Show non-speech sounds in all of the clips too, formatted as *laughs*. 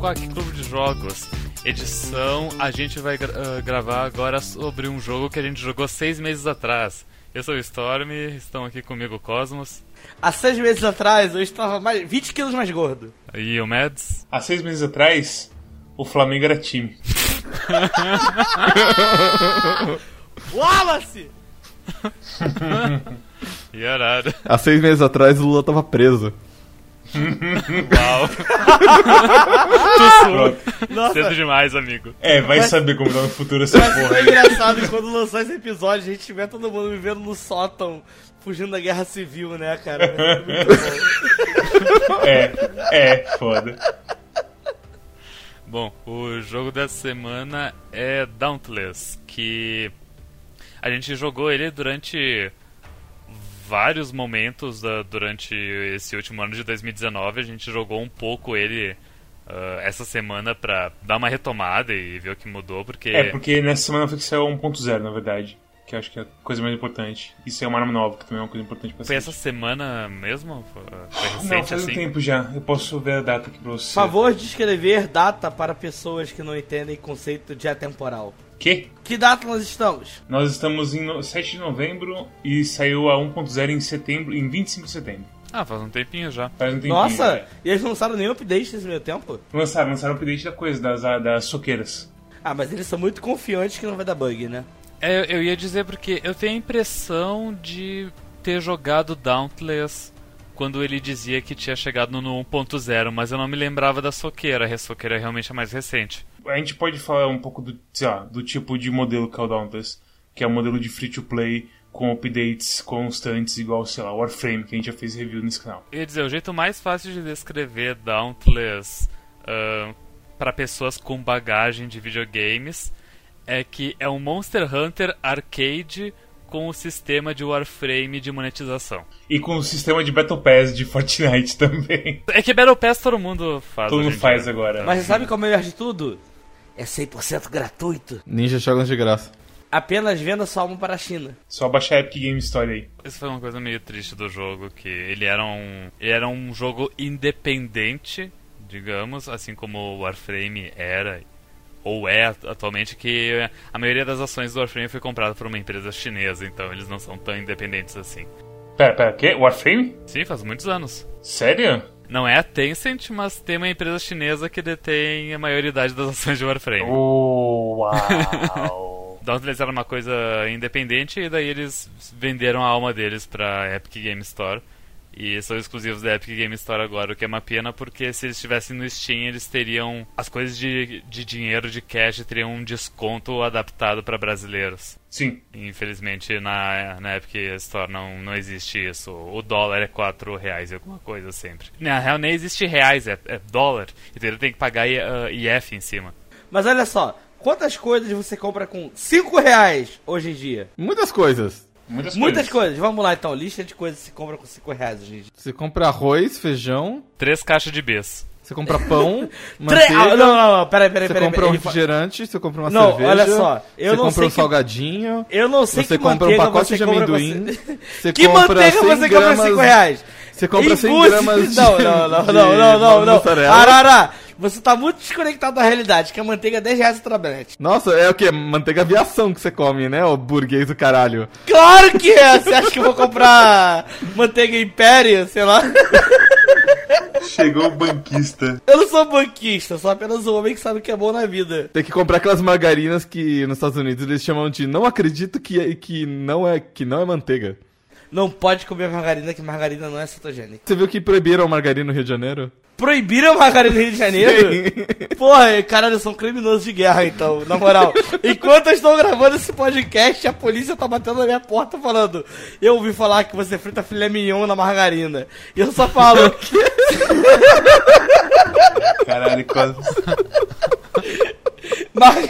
Quack Clube de Jogos. Edição, a gente vai gra uh, gravar agora sobre um jogo que a gente jogou seis meses atrás. Eu sou o Storm, estão aqui comigo o Cosmos. Há seis meses atrás eu estava mais, 20 quilos mais gordo. E o Mads. Há seis meses atrás, o Flamengo era time. *laughs* Wallace! *laughs* e. Há seis meses atrás o Lula tava preso. Uau. Cedo demais, amigo. É, vai saber como tá no futuro essa Vai porra ser aí. engraçado quando lançar esse episódio, a gente tiver todo mundo vivendo no sótão, fugindo da guerra civil, né, cara? É, é, foda. Bom, o jogo dessa semana é Dauntless, que a gente jogou ele durante vários momentos da, durante esse último ano de 2019. A gente jogou um pouco ele uh, essa semana pra dar uma retomada e ver o que mudou, porque... É, porque nessa semana foi que saiu 1.0, na verdade. Que eu acho que é a coisa mais importante. Isso é uma arma nova, que também é uma coisa importante pra Foi essa semana mesmo? Foi recente, Não, faz assim? um tempo já. Eu posso ver a data aqui pra você. Favor de escrever data para pessoas que não entendem conceito de atemporal. Que? Que data nós estamos? Nós estamos em no- 7 de novembro e saiu a 1.0 em setembro, em 25 de setembro. Ah, faz um tempinho já. Faz um tempinho. Nossa, já. e eles não lançaram nenhum update nesse meio tempo? Lançaram, lançaram o update da coisa, das, das soqueiras. Ah, mas eles são muito confiantes que não vai dar bug, né? É, eu ia dizer porque eu tenho a impressão de ter jogado Dauntless quando ele dizia que tinha chegado no 1.0, mas eu não me lembrava da soqueira. A soqueira é realmente a mais recente. A gente pode falar um pouco do, sei lá, do tipo de modelo que é o Dauntless, que é o modelo de free to play com updates constantes, igual, sei lá, Warframe, que a gente já fez review nesse canal. Eu ia dizer, o jeito mais fácil de descrever Dauntless para pessoas com bagagem de videogames é que é um Monster Hunter arcade com o sistema de Warframe de monetização. E com o sistema de Battle Pass de Fortnite *laughs* também. É que Battle Pass todo mundo faz. Todo mundo faz agora. Mas você sabe qual é o melhor de tudo? É 100% gratuito. Ninja jogam de graça. Apenas venda sua alma para a China. Só baixar a Epic Game Store aí. Isso foi uma coisa meio triste do jogo, que ele era um, ele era um jogo independente, digamos, assim como o Warframe era, ou é atualmente, que a maioria das ações do Warframe foi comprada por uma empresa chinesa, então eles não são tão independentes assim. Pera, pera, o quê? Warframe? Sim, faz muitos anos. Sério? Não é a Tencent, mas tem uma empresa chinesa que detém a maioridade das ações de Warframe. Uau! *laughs* Dauntless era uma coisa independente e daí eles venderam a alma deles pra Epic Game Store. E são exclusivos da Epic Game Store agora, o que é uma pena porque se eles estivessem no Steam eles teriam as coisas de, de dinheiro, de cash, teriam um desconto adaptado para brasileiros. Sim. Infelizmente na, na Epic Store não, não existe isso. O dólar é 4 reais e alguma coisa sempre. Na real nem existe reais, é, é dólar. Então ele tem que pagar uh, IF em cima. Mas olha só, quantas coisas você compra com 5 reais hoje em dia? Muitas coisas. Muitas, Muitas coisas. coisas. Vamos lá então, lista de coisas que se compra com 5 reais hoje em dia. Você compra arroz, feijão, Três caixas de bis. você compra pão, *laughs* manteiga, Ah, não, não, não, peraí, peraí, você peraí. compra um refrigerante, você compra uma Não, cerveja. olha só, eu você não compra sei um que- salgadinho. Eu não sei Você que compra um manteiga pacote você de compra com- amendoim. Você Que compra manteiga 100 você compra gramas- 5 reais? Você compra 100 Impossível. gramas de Não, não, não, de não, não, não, não. mussarela. Você tá muito desconectado da realidade, que a manteiga é 10 reais o trabalhete. Nossa, é o que? Manteiga aviação que você come, né? O burguês do caralho. Claro que é! Você acha que eu vou comprar manteiga Império, sei lá? Chegou o banquista. Eu não sou banquista, sou apenas um homem que sabe o que é bom na vida. Tem que comprar aquelas margarinas que nos Estados Unidos eles chamam de não acredito que, que, não, é, que não é manteiga. Não pode comer margarina, que margarina não é cetogênica. Você viu que proibiram a margarina no Rio de Janeiro? Proibiram a margarina no Rio de Janeiro? Porra, caralho, são criminosos de guerra, então, na moral. Enquanto eu estou gravando esse podcast, a polícia tá batendo na minha porta falando: Eu ouvi falar que você frita filé mignon na margarina. E eu só falo: *laughs* Caralho, quase. Mar... *laughs*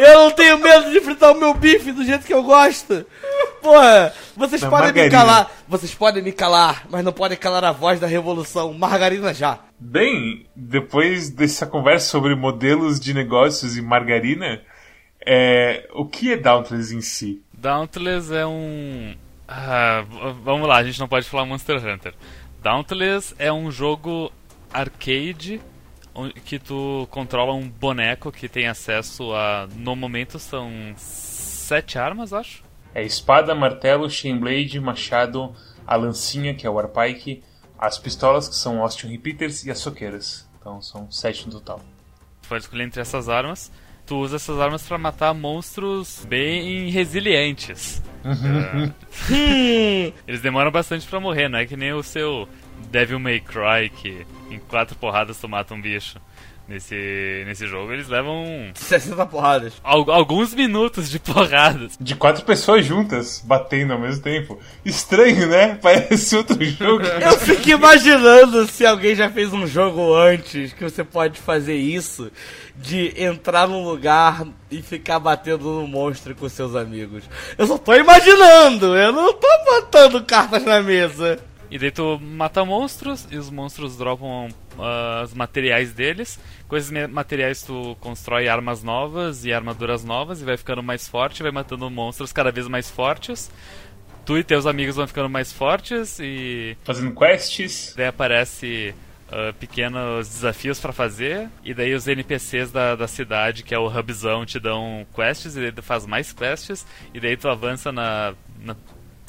Eu não tenho medo de fritar o meu bife do jeito que eu gosto. Porra, vocês podem me margarina. calar. Vocês podem me calar, mas não podem calar a voz da revolução. Margarina já. Bem, depois dessa conversa sobre modelos de negócios e margarina, é, o que é Dauntless em si? Dauntless é um. Ah, vamos lá, a gente não pode falar Monster Hunter. Dauntless é um jogo arcade que tu controla um boneco que tem acesso a. No momento são sete armas, acho. É espada, martelo, Chainblade, machado, a lancinha, que é o Warpike, as pistolas, que são Austin Repeaters, e as soqueiras. Então são sete no total. Tu pode escolher entre essas armas. Tu usa essas armas pra matar monstros bem resilientes. Hum, *laughs* Eles demoram bastante pra morrer, não é que nem o seu Devil May Cry, que em quatro porradas tu mata um bicho. Nesse, nesse jogo eles levam 60 porradas. al- alguns minutos de porradas. De quatro pessoas juntas, batendo ao mesmo tempo. Estranho, né? *laughs* Parece outro jogo. Eu fico imaginando se alguém já fez um jogo antes que você pode fazer isso de entrar num lugar e ficar batendo no monstro com seus amigos. Eu só tô imaginando, eu não tô botando cartas na mesa. E daí tu mata monstros e os monstros dropam ah, os materiais deles. Com esses materiais tu constrói armas novas e armaduras novas e vai ficando mais forte, vai matando monstros cada vez mais fortes. Tu e teus amigos vão ficando mais fortes e Fazendo quests. daí aparece ah, pequenos desafios pra fazer e daí os NPCs da, da cidade, que é o hubzão, te dão quests e daí tu faz mais quests e daí tu avança na, na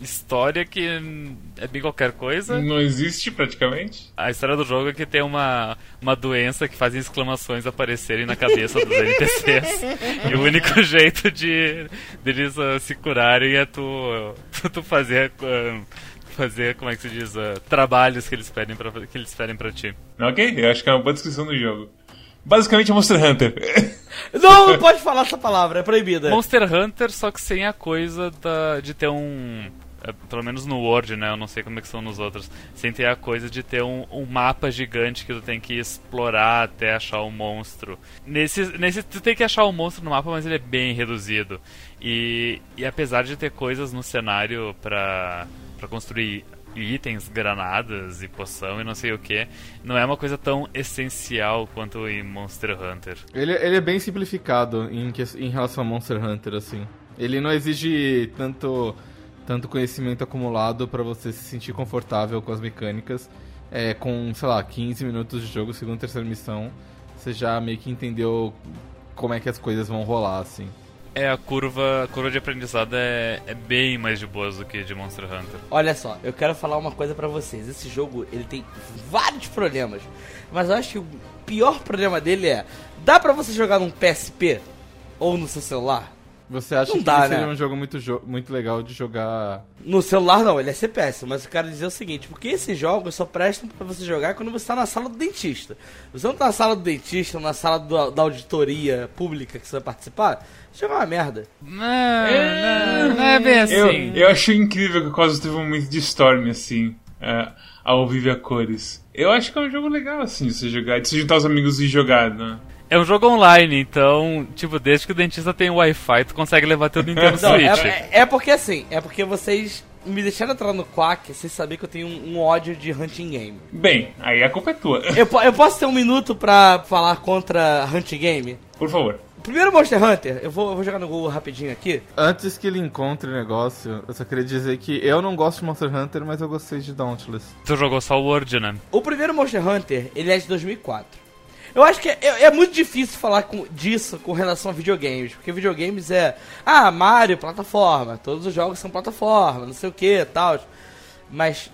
história que é bem qualquer coisa. Não existe praticamente. A história do jogo é que tem uma, uma doença que faz exclamações aparecerem na cabeça dos NPCs. *laughs* e o único jeito de deles ah, se curarem é tu, tu, *laughs* tu fazer. ah, fazer, como é que se diz? ah, trabalhos que eles pedem pra, que eles pedem pra ti. Ok? Eu acho que é uma boa descrição do jogo. Basicamente é Monster Hunter. *laughs* Não, não pode falar essa palavra, é proibida. Monster Hunter, só que sem a coisa da, de ter um. É, Pelo menos no Word, né? Eu não sei como é que são nos outros. Sem ter a coisa de ter um, um mapa gigante que tu tem que explorar até achar o monstro. Nesse, nesse tu tem que achar o monstro no mapa, mas ele é bem reduzido. E, e apesar de ter coisas no cenário pra, pra construir itens, granadas e poção e não sei o que, não é uma coisa tão essencial quanto em Monster Hunter. Ele, ele é bem simplificado em, em relação a Monster Hunter, assim. Ele não exige tanto, tanto conhecimento acumulado pra você se sentir confortável com as mecânicas. É, com, sei lá, 15 minutos de jogo, segunda terceira missão, você já meio que entendeu como é que as coisas vão rolar, assim. É, a curva, a curva de aprendizado é, é bem mais de boas do que de Monster Hunter. Olha só, eu quero falar uma coisa pra vocês. Esse jogo, ele tem vários problemas. Mas eu acho que o pior problema dele é... Dá pra você jogar num PSP? Ou no seu celular? Você acha Não que dá, seria né? um jogo muito, jo- muito legal de jogar No celular não, ele é CPS, mas eu quero dizer o seguinte, porque esses jogos só prestam pra você jogar quando você tá na sala do dentista. Você não tá na sala do dentista ou na sala do- da auditoria pública que você vai participar, joga uma merda. Não, não, não é bem assim. Eu, eu achei incrível que o Cosmos teve um momento de Storm, assim, é, ao vivo e a cores. Eu acho que é um jogo legal, assim, de você jogar, de você juntar os amigos e jogar, né? É um jogo online, então, tipo, desde que o dentista tem Wi-Fi, tu consegue levar teu Nintendo Não, Switch. é, é- é porque assim, é porque vocês me deixaram entrar no Quack sem saber que eu tenho um, um ódio de hunting game. Bem, aí a culpa é tua. Eu, eu posso ter um minuto pra falar contra hunting game? Por favor. Primeiro Monster Hunter, eu vou, eu vou jogar no Google rapidinho aqui. Antes que ele encontre o negócio, eu só queria dizer que eu não gosto de Monster Hunter, mas eu gostei de Dauntless. Tu jogou só o Word, né? O primeiro Monster Hunter, ele é de 2004. Eu acho que é, é- é muito difícil falar com- disso com relação a videogames, porque videogames é, ah, Mario, plataforma, todos os jogos são plataforma, não sei o que, tal. Mas,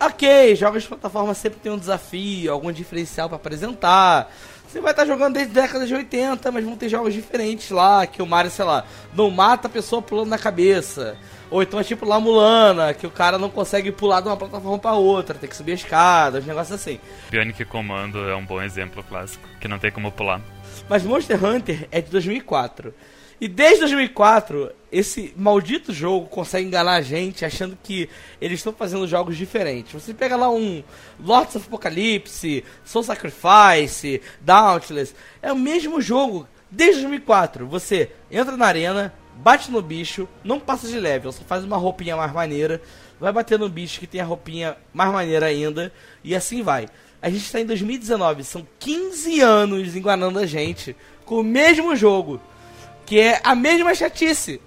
ok, jogos de plataforma sempre tem um desafio, algum diferencial pra apresentar. Você vai estar jogando desde a década de 80, mas vão ter jogos diferentes lá, que o Mario, sei lá, não mata a pessoa pulando na cabeça. Ou então é tipo lá Mulana, que o cara não consegue pular de uma plataforma pra outra, tem que subir a escada, uns negócios assim. Bionic Commando é um bom exemplo clássico, que não tem como pular. Mas Monster Hunter é de 2004. E desde 2004, esse maldito jogo consegue enganar a gente achando que eles estão fazendo jogos diferentes. Você pega lá um Lords of Apocalypse, Soul Sacrifice, Dauntless, é o mesmo jogo desde 2004. Você entra na arena, bate no bicho, não passa de level, só faz uma roupinha mais maneira, vai bater no bicho que tem a roupinha mais maneira ainda, e assim vai. A gente está em 2019, são 15 anos enganando a gente com o mesmo jogo, que é a mesma chatice.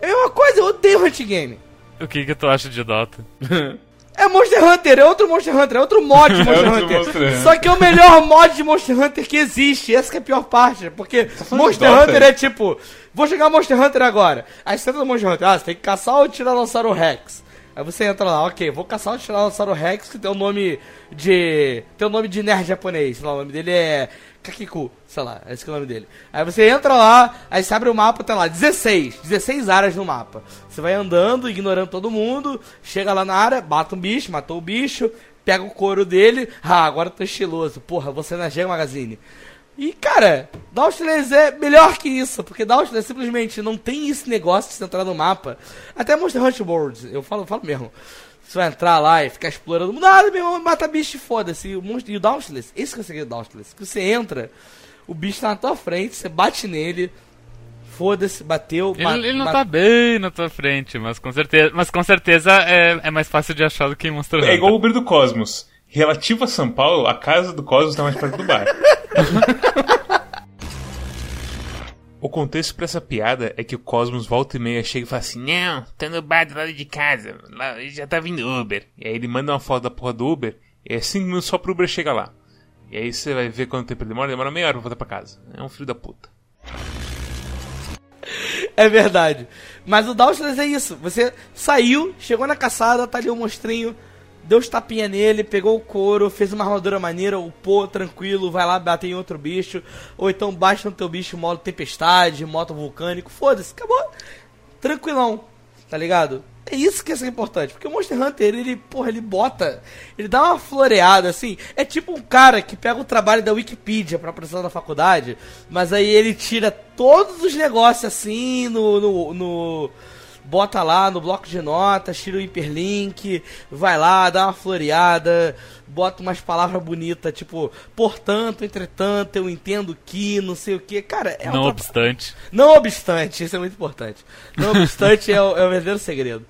É uma coisa, eu odeio Hunt Game. O que que tu acha de Dota? *laughs* É Monster Hunter, é outro Monster Hunter, é outro mod de *laughs* Monster, outro Hunter. Monster Hunter. Só que é o melhor mod de Monster Hunter que existe. Essa que é a pior parte. Porque falando Monster Dota? Hunter é tipo, vou jogar Monster Hunter agora. Aí você entra no Monster Hunter, ah, você tem que caçar o Tiranossauro Rex. Aí você entra lá, ok, vou caçar o Tiranossauro Rex que tem o nome de. Tem o nome de nerd japonês, o nome dele é. Kakiku, sei lá, esse que é o nome dele. Aí você entra lá, aí você abre o mapa, tem lá 16, 16 áreas no mapa. Você vai andando, ignorando todo mundo, chega lá na área, mata um bicho, matou o bicho, pega o couro dele, ah, agora eu tô estiloso, porra, você na Geo Magazine. E, cara, Dauntless é melhor que isso, porque Dauntless simplesmente não tem esse negócio de você entrar no mapa. Até Monster Hunter World, eu falo, falo mesmo. Você vai entrar lá e ficar explorando. Nada, meu irmão, mata bicho e foda-se. E o monstro- E o Dauntless, esse que é o segredo do Dauntless. Que você entra, o bicho tá na tua frente, você bate nele, foda-se, bateu. Ele, ele não ma- tá bem na tua frente, mas com certeza, mas com certeza é, é mais fácil de achar do que em Monster Hunter. É igual o Uber do Cosmos. Relativo a São Paulo, a casa do Cosmos tá mais perto do bar. *laughs* O contexto pra essa piada é que o Cosmos volta e meia chega e fala assim: Não, tô no bar do lado de casa, lá já tá vindo Uber. E aí ele manda uma foto da porra do Uber, e é 5 minutos só pro Uber chegar lá. E aí você vai ver quanto tempo ele demora, demora meia hora pra voltar pra casa. É um filho da puta. É verdade. Mas o Dauntless é isso. Você saiu, chegou na caçada, tá ali o monstrinho, deu os tapinha nele, pegou o couro, fez uma armadura maneira, upou tranquilo, vai lá bater em outro bicho. Ou então baixa no teu bicho modo tempestade, modo vulcânico. Foda-se, acabou. Tranquilão, tá ligado? É isso que é importante, porque o Monster Hunter, ele, porra, ele bota, ele dá uma floreada, assim, é tipo um cara que pega o trabalho da Wikipedia pra apresentar na faculdade, mas aí ele tira todos os negócios assim, no, no, no- bota lá no bloco de notas, tira o hiperlink, vai lá, dá uma floreada, bota umas palavras bonitas, tipo, portanto, entretanto, eu entendo que, não sei o que, cara, é um Não tra- obstante. não obstante, isso é muito importante. Não obstante é, o, é o verdadeiro segredo.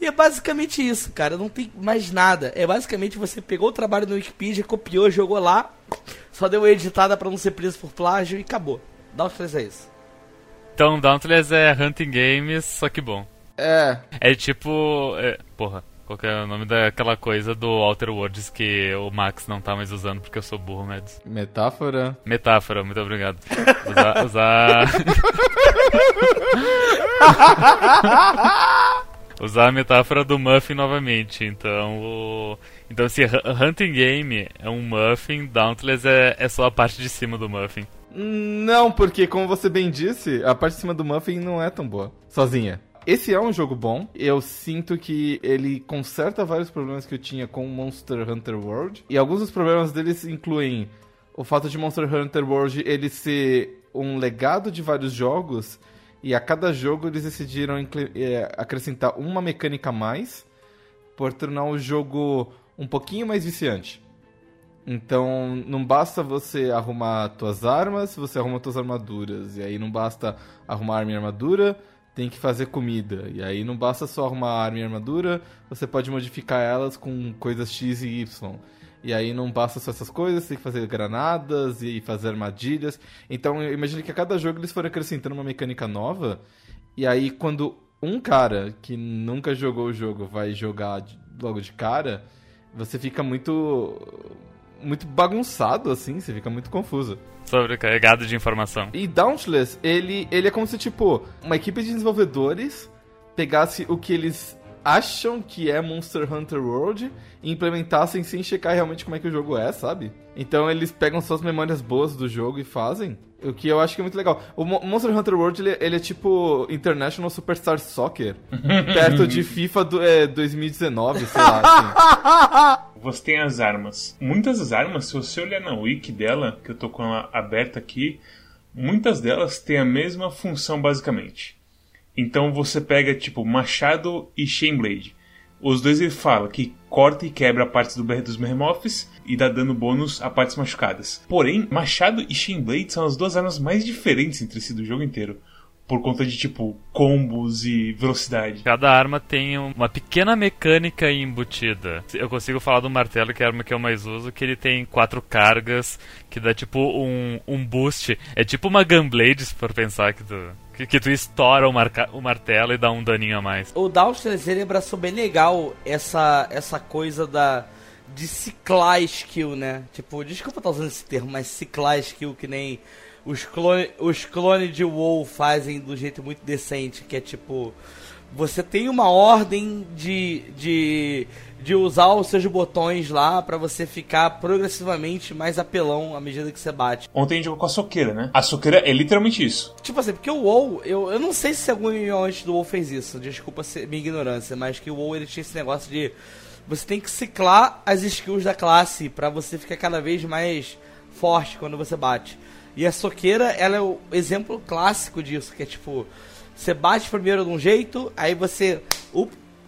E é basicamente isso, cara. Não tem mais nada. É basicamente você pegou o trabalho no Wikipedia, copiou, jogou lá, só deu uma editada pra não ser preso por plágio e acabou. Dá os três é isso. Então, Dauntless é Hunting Games, só que bom. É, É tipo. é, porra, qual que é o nome daquela coisa do Outer Worlds que o Max não tá mais usando porque eu sou burro, Mads? metáfora. Metáfora, muito obrigado. Usar. *laughs* usar... *laughs* Usar a metáfora do Muffin novamente. Então, o... então se Hu- Hunting Game é um Muffin, Dauntless é, é só a parte de cima do Muffin. Não, porque como você bem disse, a parte de cima do Muffin não é tão boa, sozinha. Esse é um jogo bom. Eu sinto que ele conserta vários problemas que eu tinha com Monster Hunter World. E alguns dos problemas deles incluem o fato de Monster Hunter World ele ser um legado de vários jogos. E a cada jogo eles decidiram eh, acrescentar uma mecânica a mais por tornar o jogo um pouquinho mais viciante. Então, não basta você arrumar tuas armas, você arruma tuas armaduras. E aí não basta arrumar arma e armadura, tem que fazer comida. E aí não basta só arrumar arma e armadura, você pode modificar elas com coisas X e Y. E aí não basta só essas coisas, tem que fazer granadas e fazer armadilhas. Então, eu imagino que a cada jogo eles foram acrescentando uma mecânica nova. E aí, quando um cara que nunca jogou o jogo vai jogar logo de cara, você fica muito muito bagunçado assim, você fica muito confuso. Sobrecarregado de informação. E Dauntless, ele ele é como se tipo uma equipe de desenvolvedores pegasse o que eles acham que é Monster Hunter World e implementassem sem checar realmente como é que o jogo é, sabe? Então eles pegam suas memórias boas do jogo e fazem. O que eu acho que é muito legal. O Mo- Monster Hunter World, ele, ele é tipo International Superstar Soccer. *laughs* perto de FIFA do, é, 2019, sei lá. Assim. *laughs* Você tem as armas. Muitas das armas, se você olhar na wiki dela, que eu tô com ela aberta aqui, muitas delas têm a mesma função basicamente. Então você pega tipo machado e Shaneblade. Os dois ele fala que corta e quebra partes do, dos Behemoths e dá dano bônus a partes machucadas. Porém, machado e Shaneblade são as duas armas mais diferentes entre si do jogo inteiro. por conta de tipo combos e velocidade. Cada arma tem uma pequena mecânica embutida. Eu consigo falar do martelo, que é a arma que eu mais uso, que ele tem quatro cargas, que dá tipo um, um boost. É tipo uma Gunblade, se for pensar que tu, que, que tu estoura o, marca, o martelo e dá um daninho a mais. O ele abraçou bem legal essa, essa coisa da de ciclar skill, né? Tipo, desculpa estar usando esse termo, mas ciclar skill que nem os clones os clone de WoW fazem do jeito muito decente, que é tipo você tem uma ordem de, de, de usar os seus botões lá para você ficar progressivamente mais apelão à medida que você bate. Ontem a gente jogou com a soqueira, né? A soqueira é literalmente isso. Tipo assim, porque o WoW, eu, eu não sei se algum antes do WoW fez isso, desculpa minha ignorância, mas que o WoW ele tinha esse negócio de você tem que ciclar as skills da classe para você ficar cada vez mais forte quando você bate. E a soqueira, ela é o exemplo clássico disso, que é tipo, você bate primeiro de um jeito, aí você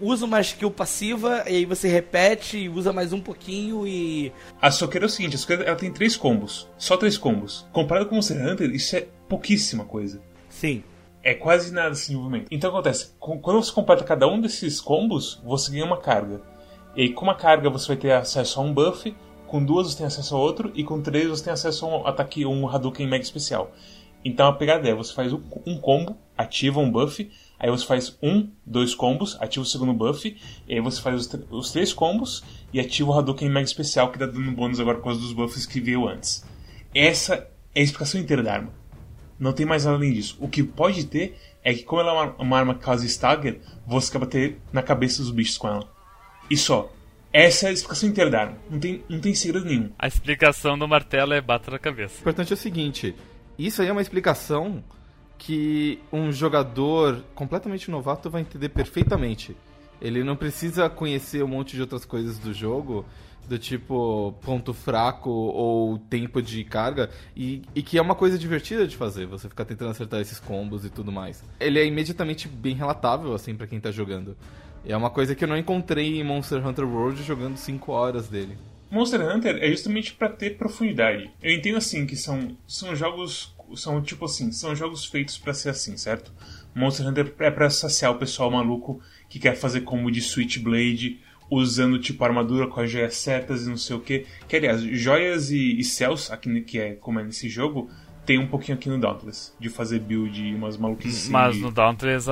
usa uma skill passiva, e aí você repete e usa mais um pouquinho e. A soqueira é o seguinte, a soqueira ela tem três combos. Só três combos. Comparado com o Monster Hunter, isso é pouquíssima coisa. Sim. É quase nada esse desenvolvimento. Então acontece, quando você completa cada um desses combos, você ganha uma carga. E aí, com uma carga, você vai ter acesso a um buff, com duas você tem acesso a outro, e com três você tem acesso a um ataque, um Hadouken mega especial. Então a pegada é, você faz um combo, ativa um buff, aí você faz um, dois combos, ativa o segundo buff, e aí você faz os, os três combos e ativa o Hadouken mega especial que dá dando bônus agora por causa dos buffs que veio antes. Essa é a explicação inteira da arma. Não tem mais nada além disso. O que pode ter é que como ela é uma, uma arma que causa stagger, você acaba ter na cabeça dos bichos com ela. E só. Essa é a explicação inteira da arma. Não tem, não tem segredo nenhum. A explicação do martelo é bata na cabeça. O importante é o seguinte: isso aí é uma explicação que um jogador completamente novato vai entender perfeitamente. Ele não precisa conhecer um monte de outras coisas do jogo, do tipo ponto fraco ou tempo de carga, e, e, que é uma coisa divertida de fazer, você ficar tentando acertar esses combos e tudo mais. Ele é imediatamente bem relatável, assim, para quem tá jogando. É uma coisa que eu não encontrei em Monster Hunter World jogando 5 horas dele. Monster Hunter é justamente para ter profundidade. Eu entendo assim que são, são jogos são tipo assim, são jogos feitos para ser assim, certo? Monster Hunter é para saciar o pessoal maluco que quer fazer como de Switchblade, usando tipo armadura com as joias certas e não sei o que. Que aliás, joias e, e céus, aqui que é como é nesse jogo, tem um pouquinho aqui no Dauntless, de fazer build e umas maluquices. Mas no Dauntless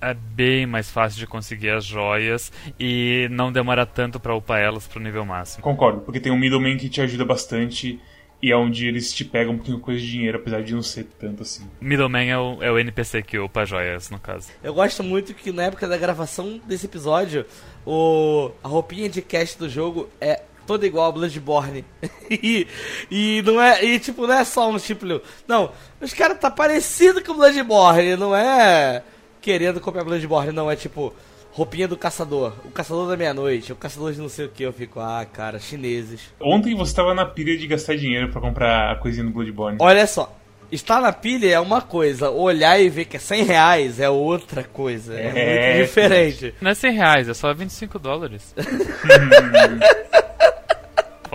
é bem mais fácil de conseguir as joias e não demora tanto para upar elas pro nível máximo. Concordo, porque tem um middleman que te ajuda bastante e é onde eles te pegam um pouquinho coisa de dinheiro, apesar de não ser tanto assim. Middleman é o, é o NPC que upa joias, no caso. Eu gosto muito que na época da gravação desse episódio, o, a roupinha de cast do jogo é toda igual a Bloodborne. *laughs* e, e não é. E tipo, não é só um tipo. Não, os caras tá parecido com o Bloodborne, não é querendo copiar Bloodborne, não, é tipo. Roupinha do caçador, o caçador da meia-noite, o caçador de não sei o que, eu fico, ah, cara, chineses. Ontem você tava na pilha de gastar dinheiro para comprar a coisinha do Bloodborne. Olha só, estar na pilha é uma coisa, olhar e ver que é 100 reais é outra coisa. É, é muito diferente. Não é 100 reais, é só 25 dólares. *laughs* *laughs*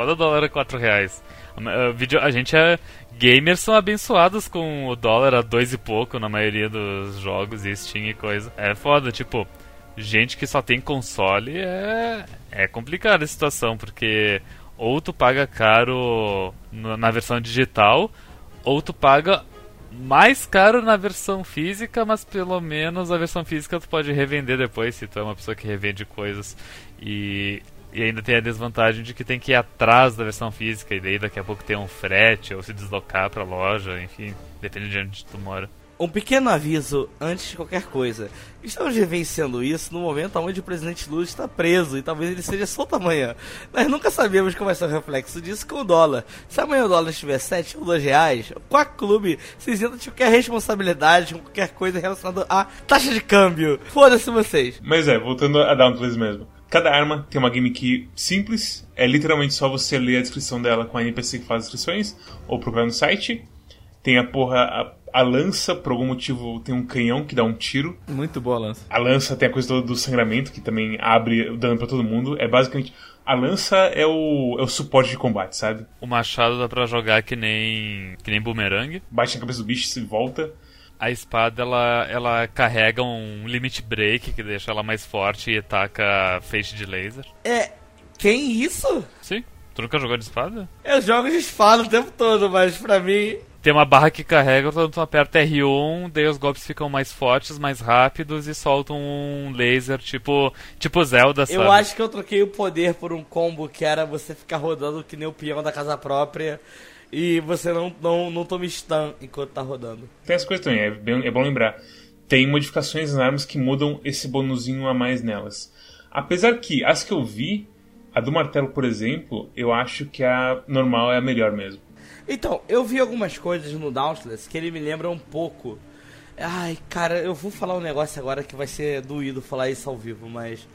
Foda dólar a 4 reais. A gente é. Gamers são abençoados com o dólar a dois e pouco na maioria dos jogos e Steam e coisa. É foda, tipo, gente que só tem console é. É complicada a situação, porque ou tu paga caro na versão digital, ou tu paga mais caro na versão física, mas pelo menos a versão física tu pode revender depois se tu é uma pessoa que revende coisas. E e ainda tem a desvantagem de que tem que ir atrás da versão física, e daí daqui a pouco tem um frete, ou se deslocar pra loja, enfim, depende de onde tu mora. Um pequeno aviso antes de qualquer coisa. Estamos vivenciando isso no momento onde o presidente Lula está preso e talvez ele seja solto amanhã. Nós nunca sabemos como vai ser o reflexo disso com o dólar. Se amanhã o dólar estiver 7 ou 2 reais, qual clube se isenta de qualquer responsabilidade com qualquer coisa relacionada à taxa de câmbio. Foda-se vocês. Mas é, voltando a Dauntless mesmo. Cada arma tem uma game key simples, é literalmente só você ler a descrição dela com a NPC que faz as descrições, ou procurar no site. Tem a porra, a, a, lança, por algum motivo, tem um canhão que dá um tiro. Muito boa a lança. A lança tem a coisa do, do sangramento, que também abre o dano pra todo mundo. É basicamente. A lança é o, é o suporte de combate, sabe? O machado dá pra jogar que nem. que nem boomerang. Bate na cabeça do bicho e volta. A espada ela, ela carrega um limit break que deixa ela mais forte e ataca feixe de laser. É. Quem isso? Sim. Tu nunca jogou de espada? Eu jogo de espada o tempo todo, mas pra mim. Tem uma barra que carrega quando tu aperta R1, daí os golpes ficam mais fortes, mais rápidos e soltam um laser tipo, tipo Zelda, sabe? Eu acho que eu troquei o poder por um combo que era você ficar rodando que nem o peão da casa própria e você não, não, não toma stun enquanto tá rodando. Tem essa coisa também, é, bem- é bom lembrar. Tem modificações nas armas que mudam esse bonuzinho a mais nelas. Apesar que as que eu vi, a do martelo, por exemplo, eu acho que a normal é a melhor mesmo. Então, eu vi algumas coisas no Dauntless que ele me lembra um pouco. Ai, cara, eu vou falar um negócio agora que vai ser doído falar isso ao vivo, mas.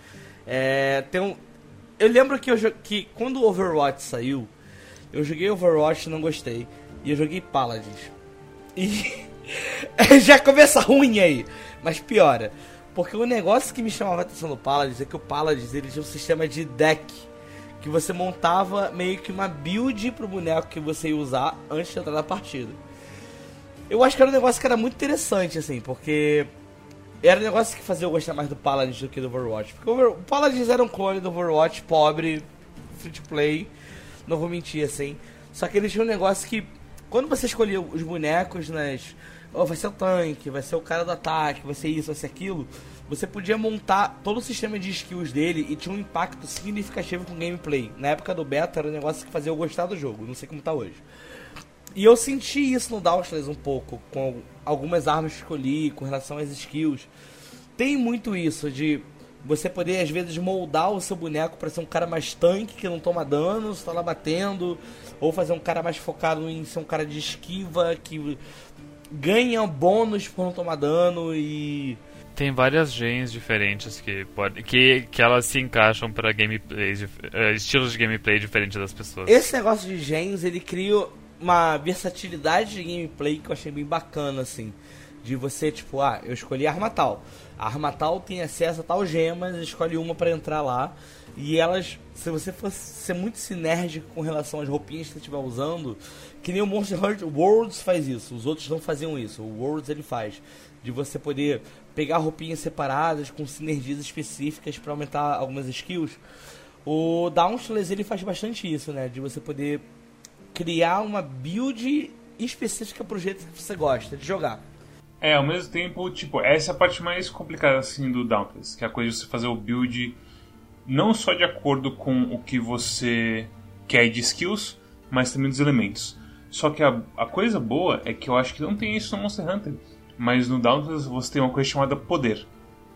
É. Tem um. Eu lembro que, eu, que quando o Overwatch saiu, eu joguei Overwatch e não gostei. E eu joguei Paladins. E. *laughs* já começa ruim aí, mas piora. Porque o negócio que me chamava a atenção do Paladins é que o Paladins ele tinha um sistema de deck que você montava meio que uma build pro boneco que você ia usar antes de entrar na partida. Eu acho que era um negócio que era muito interessante, assim, porque era um negócio que fazia eu gostar mais do Paladins do que do Overwatch. Porque o Paladins era um clone do Overwatch, pobre, free to play, não vou mentir, assim. Só que eles tinham um negócio que, quando você escolhia os bonecos nas. Oh, vai ser o tanque, vai ser o cara do ataque, vai ser isso, vai ser aquilo. Você podia montar todo o sistema de skills dele e tinha um impacto significativo com o gameplay. Na época do beta era um negócio que fazia eu gostar do jogo, não sei como tá hoje. E eu senti isso no Dauntless um pouco, com algumas armas que escolhi, com relação às skills. Tem muito isso de você poder, às vezes, moldar o seu boneco para ser um cara mais tanque, que não toma dano, você tá lá batendo, ou fazer um cara mais focado em ser um cara de esquiva, que ganha bônus por não tomar dano e. Tem várias gens diferentes que, pode, que, que elas se encaixam para gameplays, dif- eh, estilos de gameplay diferentes das pessoas. Esse negócio de gens, ele cria uma versatilidade de gameplay que eu achei bem bacana, assim. De você, tipo, ah, eu escolhi a arma tal. A arma tal tem acesso a tal gemas, escolhe uma pra entrar lá. E elas, se você for ser muito sinérgico com relação às roupinhas que você estiver usando, que nem o Monster Hunter Worlds faz isso, os outros não faziam isso. O Worlds ele faz. De você poder pegar roupinhas separadas com sinergias específicas pra aumentar algumas skills. O Dauntless ele faz bastante isso, né? De você poder criar uma build específica pro jeito que você gosta de jogar. É, ao mesmo tempo, tipo, essa é a parte mais complicada assim do Dauntless, que é a coisa de você fazer o build não só de acordo com o que você quer de skills, mas também dos elementos. Só que a, a coisa boa é que eu acho que não tem isso no Monster Hunter, mas no Dauntless você tem uma coisa chamada poder.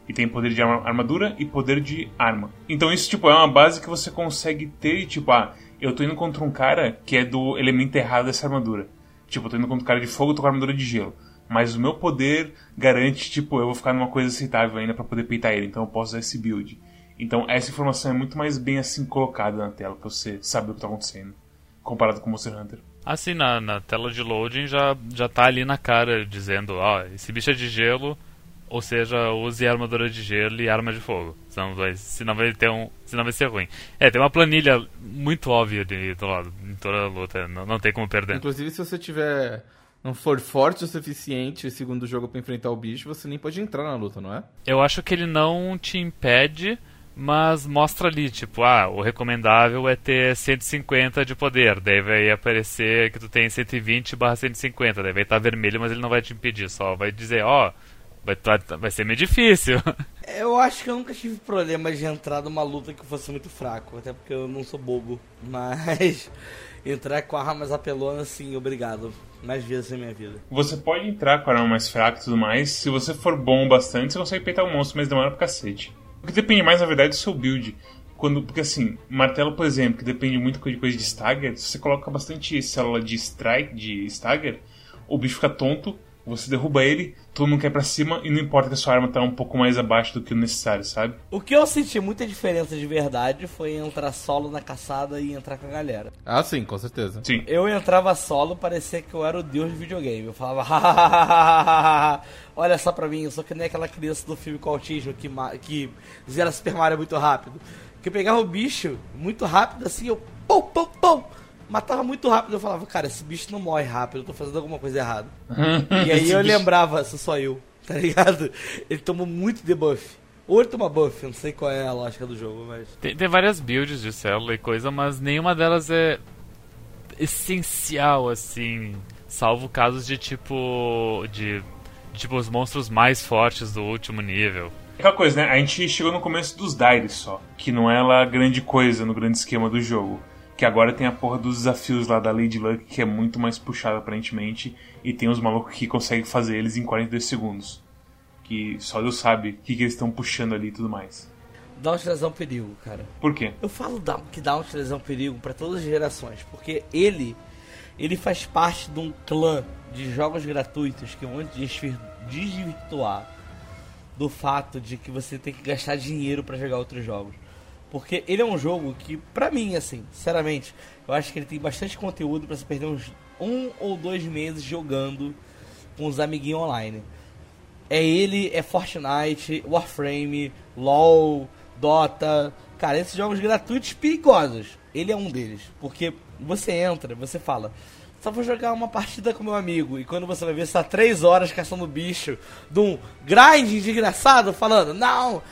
E tem poder de arma- armadura e poder de arma. Então isso, tipo, é uma base que você consegue ter e, tipo, ah, eu tô indo contra um cara que é do elemento errado dessa armadura. Tipo, eu tô indo contra um cara de fogo, tô com armadura de gelo. Mas o meu poder garante, tipo, eu vou ficar numa coisa aceitável ainda pra poder peitar ele. Então eu posso usar esse build. Então essa informação é muito mais bem assim colocada na tela, pra você saber o que tá acontecendo. Comparado com Monster Hunter. Assim, na, na tela de loading já, já tá ali na cara dizendo, ó, esse bicho é de gelo, ou seja, use armadura de gelo e arma de fogo. Senão vai, senão vai ter um. Senão vai ser ruim. É, tem uma planilha muito óbvia de, do lado, em toda a luta, não, não tem como perder. Inclusive, se você tiver. Não for forte o suficiente segundo o jogo pra enfrentar o bicho, você nem pode entrar na luta, não é? Eu acho que ele não te impede, mas mostra ali, tipo, ah, o recomendável é ter 150 de poder. Daí vai aparecer que tu tem 120 barra 150. Daí vai estar vermelho, mas ele não vai te impedir. Só vai dizer, ó, vai, tá- vai ser meio difícil. *laughs* Eu acho que eu nunca tive problema de entrar numa luta que fosse muito fraco, até porque eu não sou bobo. Mas entrar com armas apelonas, sim, obrigado. Mais vezes na minha vida. Você pode entrar com a arma mais fraca e tudo mais. Se você for bom bastante, você consegue peitar o monstro, mas demora pra cacete. O que depende mais, na verdade, do seu build. Quando, porque assim, martelo, por exemplo, que depende muito de coisa de stagger, se você coloca bastante célula de strike, de stagger, o bicho fica tonto, você derruba ele, todo mundo cai pra cima e não importa que a sua arma tá um pouco mais abaixo do que o necessário, sabe? O que eu senti muita diferença de verdade foi entrar solo na caçada e entrar com a galera. Ah, sim, com certeza. Sim. Eu entrava solo, parecia que eu era o deus de videogame. Eu falava, "Hahaha, olha só pra mim, eu sou que nem aquela criança do filme com autismo que, que zera Super Mario muito rápido. Que eu pegava o bicho muito rápido assim, eu pum, pum, pum. Matava muito rápido. Eu falava, cara, esse bicho não morre rápido, eu tô fazendo alguma coisa errada. *laughs* e aí Esse eu bicho- lembrava, sou só eu, *laughs* tá ligado? Ele tomou muito debuff. Ou ele toma buff, eu não sei qual é a lógica do jogo, mas. Tem, tem várias builds de célula e coisa, mas nenhuma delas é essencial, assim. Salvo casos de tipo. de. Tipo, os monstros mais fortes do último nível. Aquela coisa, né? A gente chegou no começo dos Daires só, que não é lá grande coisa no grande esquema do jogo. Que agora tem a porra dos desafios lá da Lady Luck, que é muito mais puxado aparentemente, e tem os malucos que conseguem fazer eles em 42 segundos. Que só Deus sabe o que, que eles estão puxando ali e tudo mais. Dauntless é um perigo, cara. Por quê? Eu falo que Dauntless é um perigo pra todas as gerações, porque ele ele faz parte de um clã de jogos gratuitos que vão desvir- desvirtuar do fato de que você tem que gastar dinheiro pra jogar outros jogos. Porque ele é um jogo que, pra mim, assim, sinceramente, eu acho que ele tem bastante conteúdo pra você perder uns um ou dois meses jogando com os amiguinhos online. É ele, é Fortnite, Warframe, LoL, Dota. Cara, esses jogos gratuitos perigosos. Ele é um deles. Porque você entra, você fala, só vou jogar uma partida com meu amigo. E quando você vai ver, você tá três horas caçando bicho de um grind desgraçado, falando, não,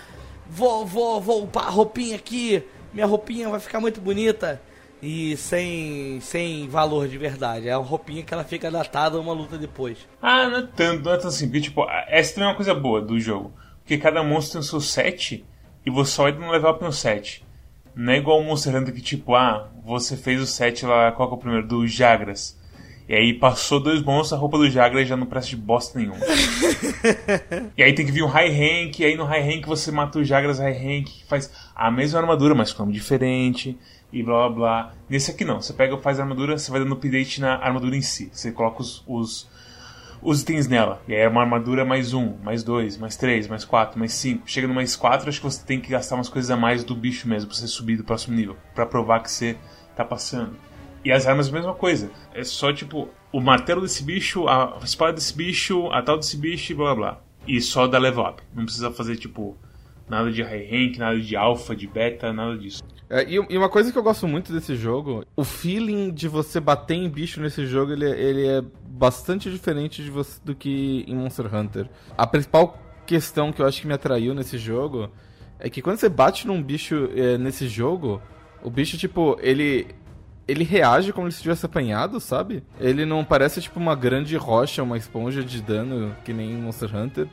vou, vou, vou upar a roupinha aqui, minha roupinha vai ficar muito bonita. E sem, sem valor de verdade. É uma roupinha que ela fica datada uma luta depois. Ah, não é tanto, não é tão assim. Porque, tipo, essa também é uma coisa boa do jogo. Porque cada monstro tem o seu set e você só entra no level up no set. Não é igual o Monster Hunter que, tipo, ah, você fez o set lá, qual é o primeiro? Do Jagras. E aí passou dois monstros, a roupa do Jagras já não presta de bosta nenhuma. *laughs* e aí tem que vir um high rank, e aí no high rank você mata o Jagras high rank, faz a mesma armadura, mas com nome diferente, e blá blá blá. Nesse aqui não, você pega, faz a armadura, você vai dando update na armadura em si. Você coloca os, os, os itens nela. E aí é uma armadura mais um, mais dois, mais três, mais quatro, mais cinco. Chega no mais quatro, acho que você tem que gastar umas coisas a mais do bicho mesmo, pra você subir do próximo nível. Pra provar que você tá passando. E as armas, mesma coisa. É só tipo o martelo desse bicho, a espada desse bicho, a tal desse bicho e blá blá blá. E só dá level up. Não precisa fazer tipo nada de high rank, nada de alpha, de beta, nada disso. É, e, e uma coisa que eu gosto muito desse jogo, o feeling de você bater em bicho nesse jogo, ele, é- ele é bastante diferente de você, do que em Monster Hunter. A principal questão que eu acho que me atraiu nesse jogo é que quando você bate num bicho é, nesse jogo, o bicho, tipo, ele. Ele reage como se tivesse apanhado, sabe? Ele não parece tipo uma grande rocha, uma esponja de dano, que nem em Monster Hunter.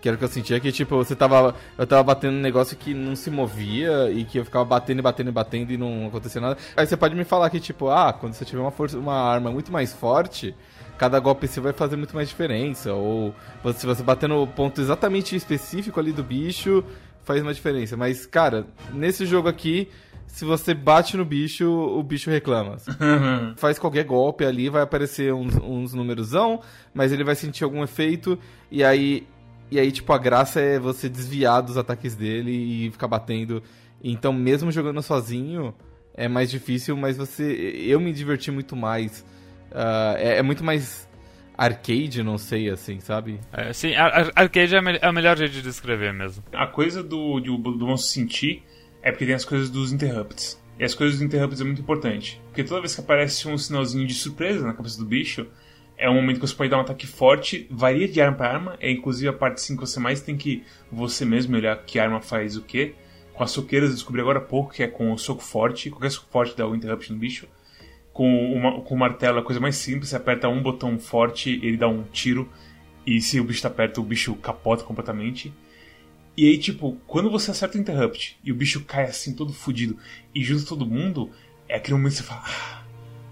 Que era o que eu sentia que, tipo, você tava. Eu tava batendo um negócio que não se movia e que eu ficava batendo e batendo e batendo e não acontecia nada. Aí você pode me falar que, tipo, ah, quando você tiver uma, força, uma arma muito mais forte, cada golpe seu vai fazer muito mais diferença. Ou se você bater no ponto exatamente específico ali do bicho, faz uma diferença. Mas, cara, nesse jogo aqui, se você bate no bicho, o bicho reclama. *laughs* Faz qualquer golpe ali, vai aparecer uns, uns numerosão, mas ele vai sentir algum efeito, e aí, e aí, tipo, a graça é você desviar dos ataques dele e ficar batendo. Então, mesmo jogando sozinho, é mais difícil, mas você. Eu me diverti muito mais. Ah, é, é muito mais arcade, não sei, assim, sabe? É, sim, ar- ar- arcade é, a me- é o melhor jeito de descrever mesmo. A coisa do, de- do monstro sentir é porque tem as coisas dos interrupts. E as coisas dos interrupts é muito importante. Porque toda vez que aparece um sinalzinho de surpresa na cabeça do bicho, é um momento que você pode dar um ataque forte, varia de arma para arma, é inclusive a parte sim que você mais tem que você mesmo olhar que arma faz o que. Com as soqueiras eu descobri agora há pouco que é com o soco forte, qualquer soco forte dá o interrupt no bicho. Com o, ma- com o martelo é a coisa mais simples, você aperta um botão forte, ele dá um tiro, e se o bicho tá perto, o bicho capota completamente. E aí, tipo, quando você acerta o interrupt e o bicho cai assim, todo fudido, e junta todo mundo, é aquele momento que você fala, ah,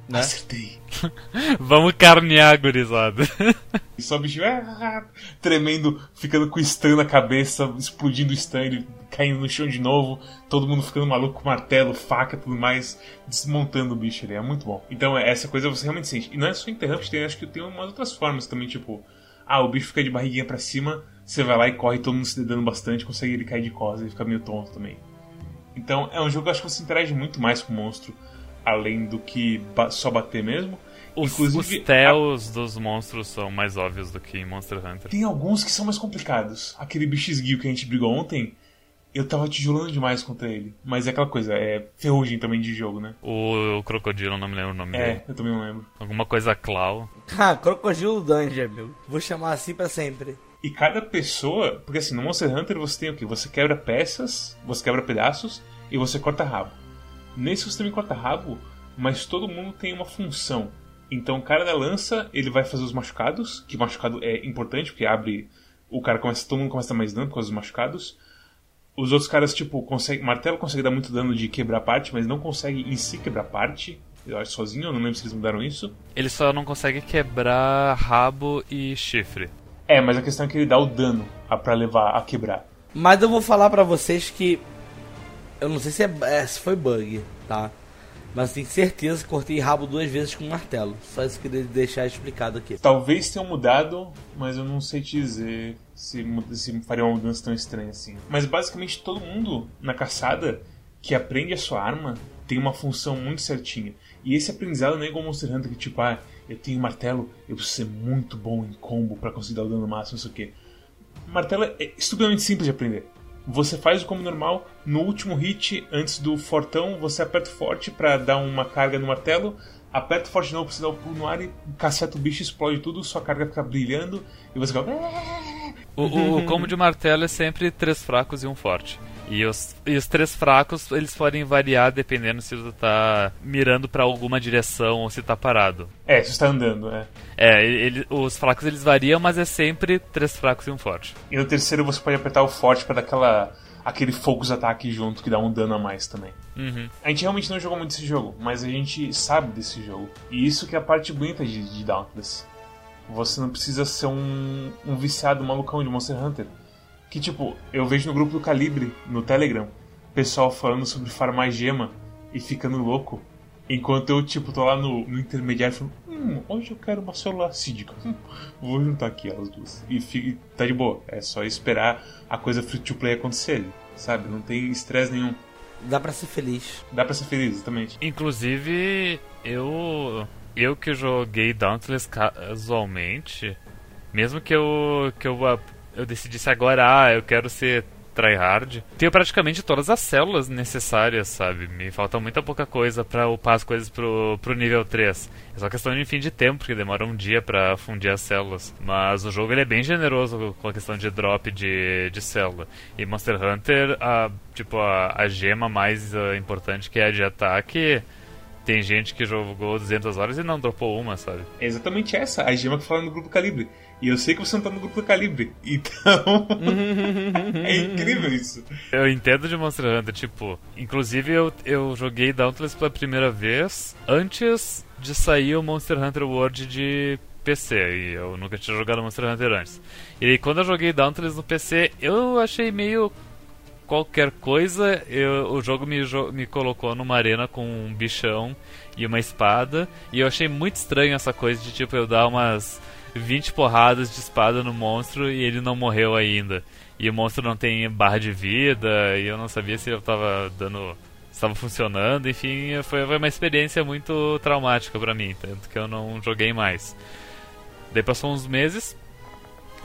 Né? acertei. *laughs* Vamos carnear, gurizada. *laughs* E só o bicho ah, tremendo, ficando com o stun na cabeça, explodindo o stun, ele caindo no chão de novo, todo mundo ficando maluco com martelo, faca tudo mais, desmontando o bicho ali. É muito bom. Então, é, essa coisa você realmente sente. E não é só interrupt, tem, acho que tem umas outras formas também, tipo, ah, o bicho fica de barriguinha pra cima, você vai lá e corre, todo mundo se dedando bastante, consegue ele cair de costas e fica meio tonto também. Então, é um jogo que eu acho que você interage muito mais com o monstro, além do que ba- só bater mesmo. Os, Inclusive, os tells dos monstros são mais óbvios do que em Monster Hunter. Tem alguns que são mais complicados. Aquele bicho esguio que a gente brigou ontem, eu tava tijolando demais contra ele. Mas é aquela coisa, é ferrugem também de jogo, né? O, o crocodilo, não me lembro o nome dele. É, eu também não lembro. Alguma coisa Clau. Ah, Crocodilo Dungeon, meu. Vou chamar assim pra sempre. E cada pessoa, porque assim, no Monster Hunter você tem o quê? Você quebra peças, você quebra pedaços e você corta rabo. Nesse você também corta rabo, mas todo mundo tem uma função. Então o cara da lança, ele vai fazer os machucados, que machucado é importante, porque abre. O cara começa. Todo mundo começa a dar mais dano por causa dos machucados. Os outros caras, tipo, consegue, martelo consegue dar muito dano de quebrar parte, mas não consegue em si quebrar parte. Eu acho sozinho, eu não lembro se eles mudaram isso. Ele só não consegue quebrar rabo e chifre. É, mas a questão é que ele dá o dano a- pra levar a quebrar. Mas eu vou falar pra vocês que. Eu não sei se, é, é, se foi bug, tá? Mas tenho certeza que cortei rabo duas vezes com um martelo. Só isso que eu queria deixar explicado aqui. Talvez tenham mudado, mas eu não sei te dizer se, se faria uma mudança tão estranha assim. Mas basicamente todo mundo na caçada que aprende a sua arma tem uma função muito certinha. E esse aprendizado não é igual Monster Hunter que tipo, ah, eu tenho martelo, eu preciso ser muito bom em combo pra conseguir dar o dano máximo, não sei o quê. Martelo é estupidamente simples de aprender. Você faz o combo normal, no último hit, antes do fortão, você aperta o forte pra dar uma carga no martelo, aperta o forte de novo pra você dar o pulo no ar e caceta o bicho, explode tudo, sua carga fica brilhando e você fica. O, o, o combo de martelo é sempre três fracos e um forte. E os, e os três fracos, eles podem variar dependendo se tu tá mirando pra alguma direção ou se tá parado. É, você está andando, é. É, ele, os fracos eles variam, mas é sempre três fracos e um forte. E no terceiro você pode apertar o forte pra dar aquela, aquele focus ataque junto que dá um dano a mais também. Uhum. A gente realmente não jogou muito esse jogo, mas a gente sabe desse jogo. E isso que é a parte bonita de, de Dauntless. Você não precisa ser um, um viciado malucão de Monster Hunter. Que tipo, eu vejo no grupo do Calibre, no Telegram, pessoal falando sobre farmar gema e ficando louco. Enquanto eu, tipo, tô lá no, no intermediário falando, hum, hoje eu quero uma célula acídica. Hum, vou juntar aqui elas duas. E fica, tá de boa. É só esperar a coisa free to play acontecer, sabe? Não tem estresse nenhum. Dá pra ser feliz. Dá pra ser feliz, exatamente. Inclusive, eu. Eu que joguei Dauntless casualmente, mesmo que eu. que eu, eu decidisse agora, ah, eu quero ser tryhard, tenho praticamente todas as células necessárias, sabe? Me falta muita pouca coisa pra upar as coisas pro, pro nível 3. É só questão de fim de tempo, porque demora um dia pra fundir as células. Mas o jogo ele é bem generoso com a questão de drop de, de célula. E Monster Hunter, a, tipo, a, a gema mais ah, importante que é a de ataque. Tem gente que jogou 200 horas e não dropou uma, sabe? É exatamente essa, a gema que fala no grupo Calibre. E eu sei que você não tá no grupo do Calibre. *laughs* Então. é incrível isso. Eu entendo de Monster Hunter, tipo, inclusive eu, eu joguei Dauntless pela primeira vez antes de sair o Monster Hunter World de PC, e eu nunca tinha jogado Monster Hunter antes. E aí, quando eu joguei Dauntless no PC, eu achei meio qualquer coisa, eu- o jogo me, me colocou numa arena com um bichão e uma espada, e eu achei muito estranho essa coisa de tipo eu dar umas 20 porradas de espada no monstro e ele não morreu ainda. E o monstro não tem barra de vida, e eu não sabia se eu tava dando. estava funcionando, enfim, foi, uma experiência muito traumática pra mim, tanto que eu não joguei mais. Daí passou uns meses,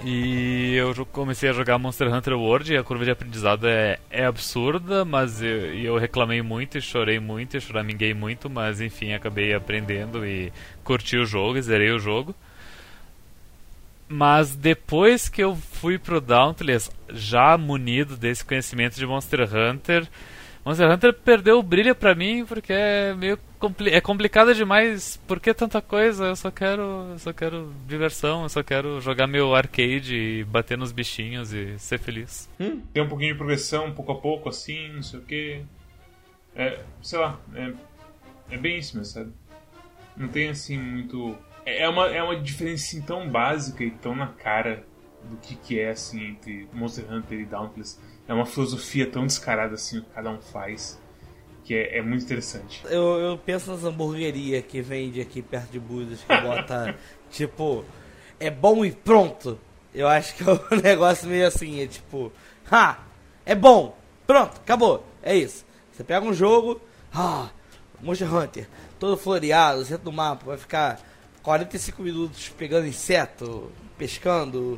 e eu comecei a jogar Monster Hunter World e a curva de aprendizado é, é absurda, mas eu, eu reclamei muito e chorei muito e choraminguei muito, mas enfim, acabei aprendendo e curti o jogo, zerei o jogo. Mas depois que eu fui pro Dauntless, já munido desse conhecimento de Monster Hunter, Monster Hunter perdeu o brilho pra mim porque é meio compli é complicado demais. Por que tanta coisa? Eu só quero, eu só quero diversão, eu só quero jogar meu arcade e bater nos bichinhos e ser feliz. Tem um pouquinho de progressão, pouco a pouco, assim, não sei o que. É, sei lá, é, é bem isso mesmo, sabe? Não tem assim muito. É é uma, é uma diferença assim, tão básica e tão na cara do que, que é assim entre Monster Hunter e Dauntless. É uma filosofia tão descarada assim, que cada um faz, que é, é muito interessante. Eu, eu penso nas hamburguerias que vende aqui perto de Búzios, que bota, *laughs* tipo, é bom e pronto. Eu acho que é um *laughs* negócio meio assim, é tipo, ha, é bom, pronto, acabou, é isso. Você pega um jogo, ah, Monster Hunter, todo floreado, centro do mapa, vai ficar 45 minutos pegando inseto, pescando,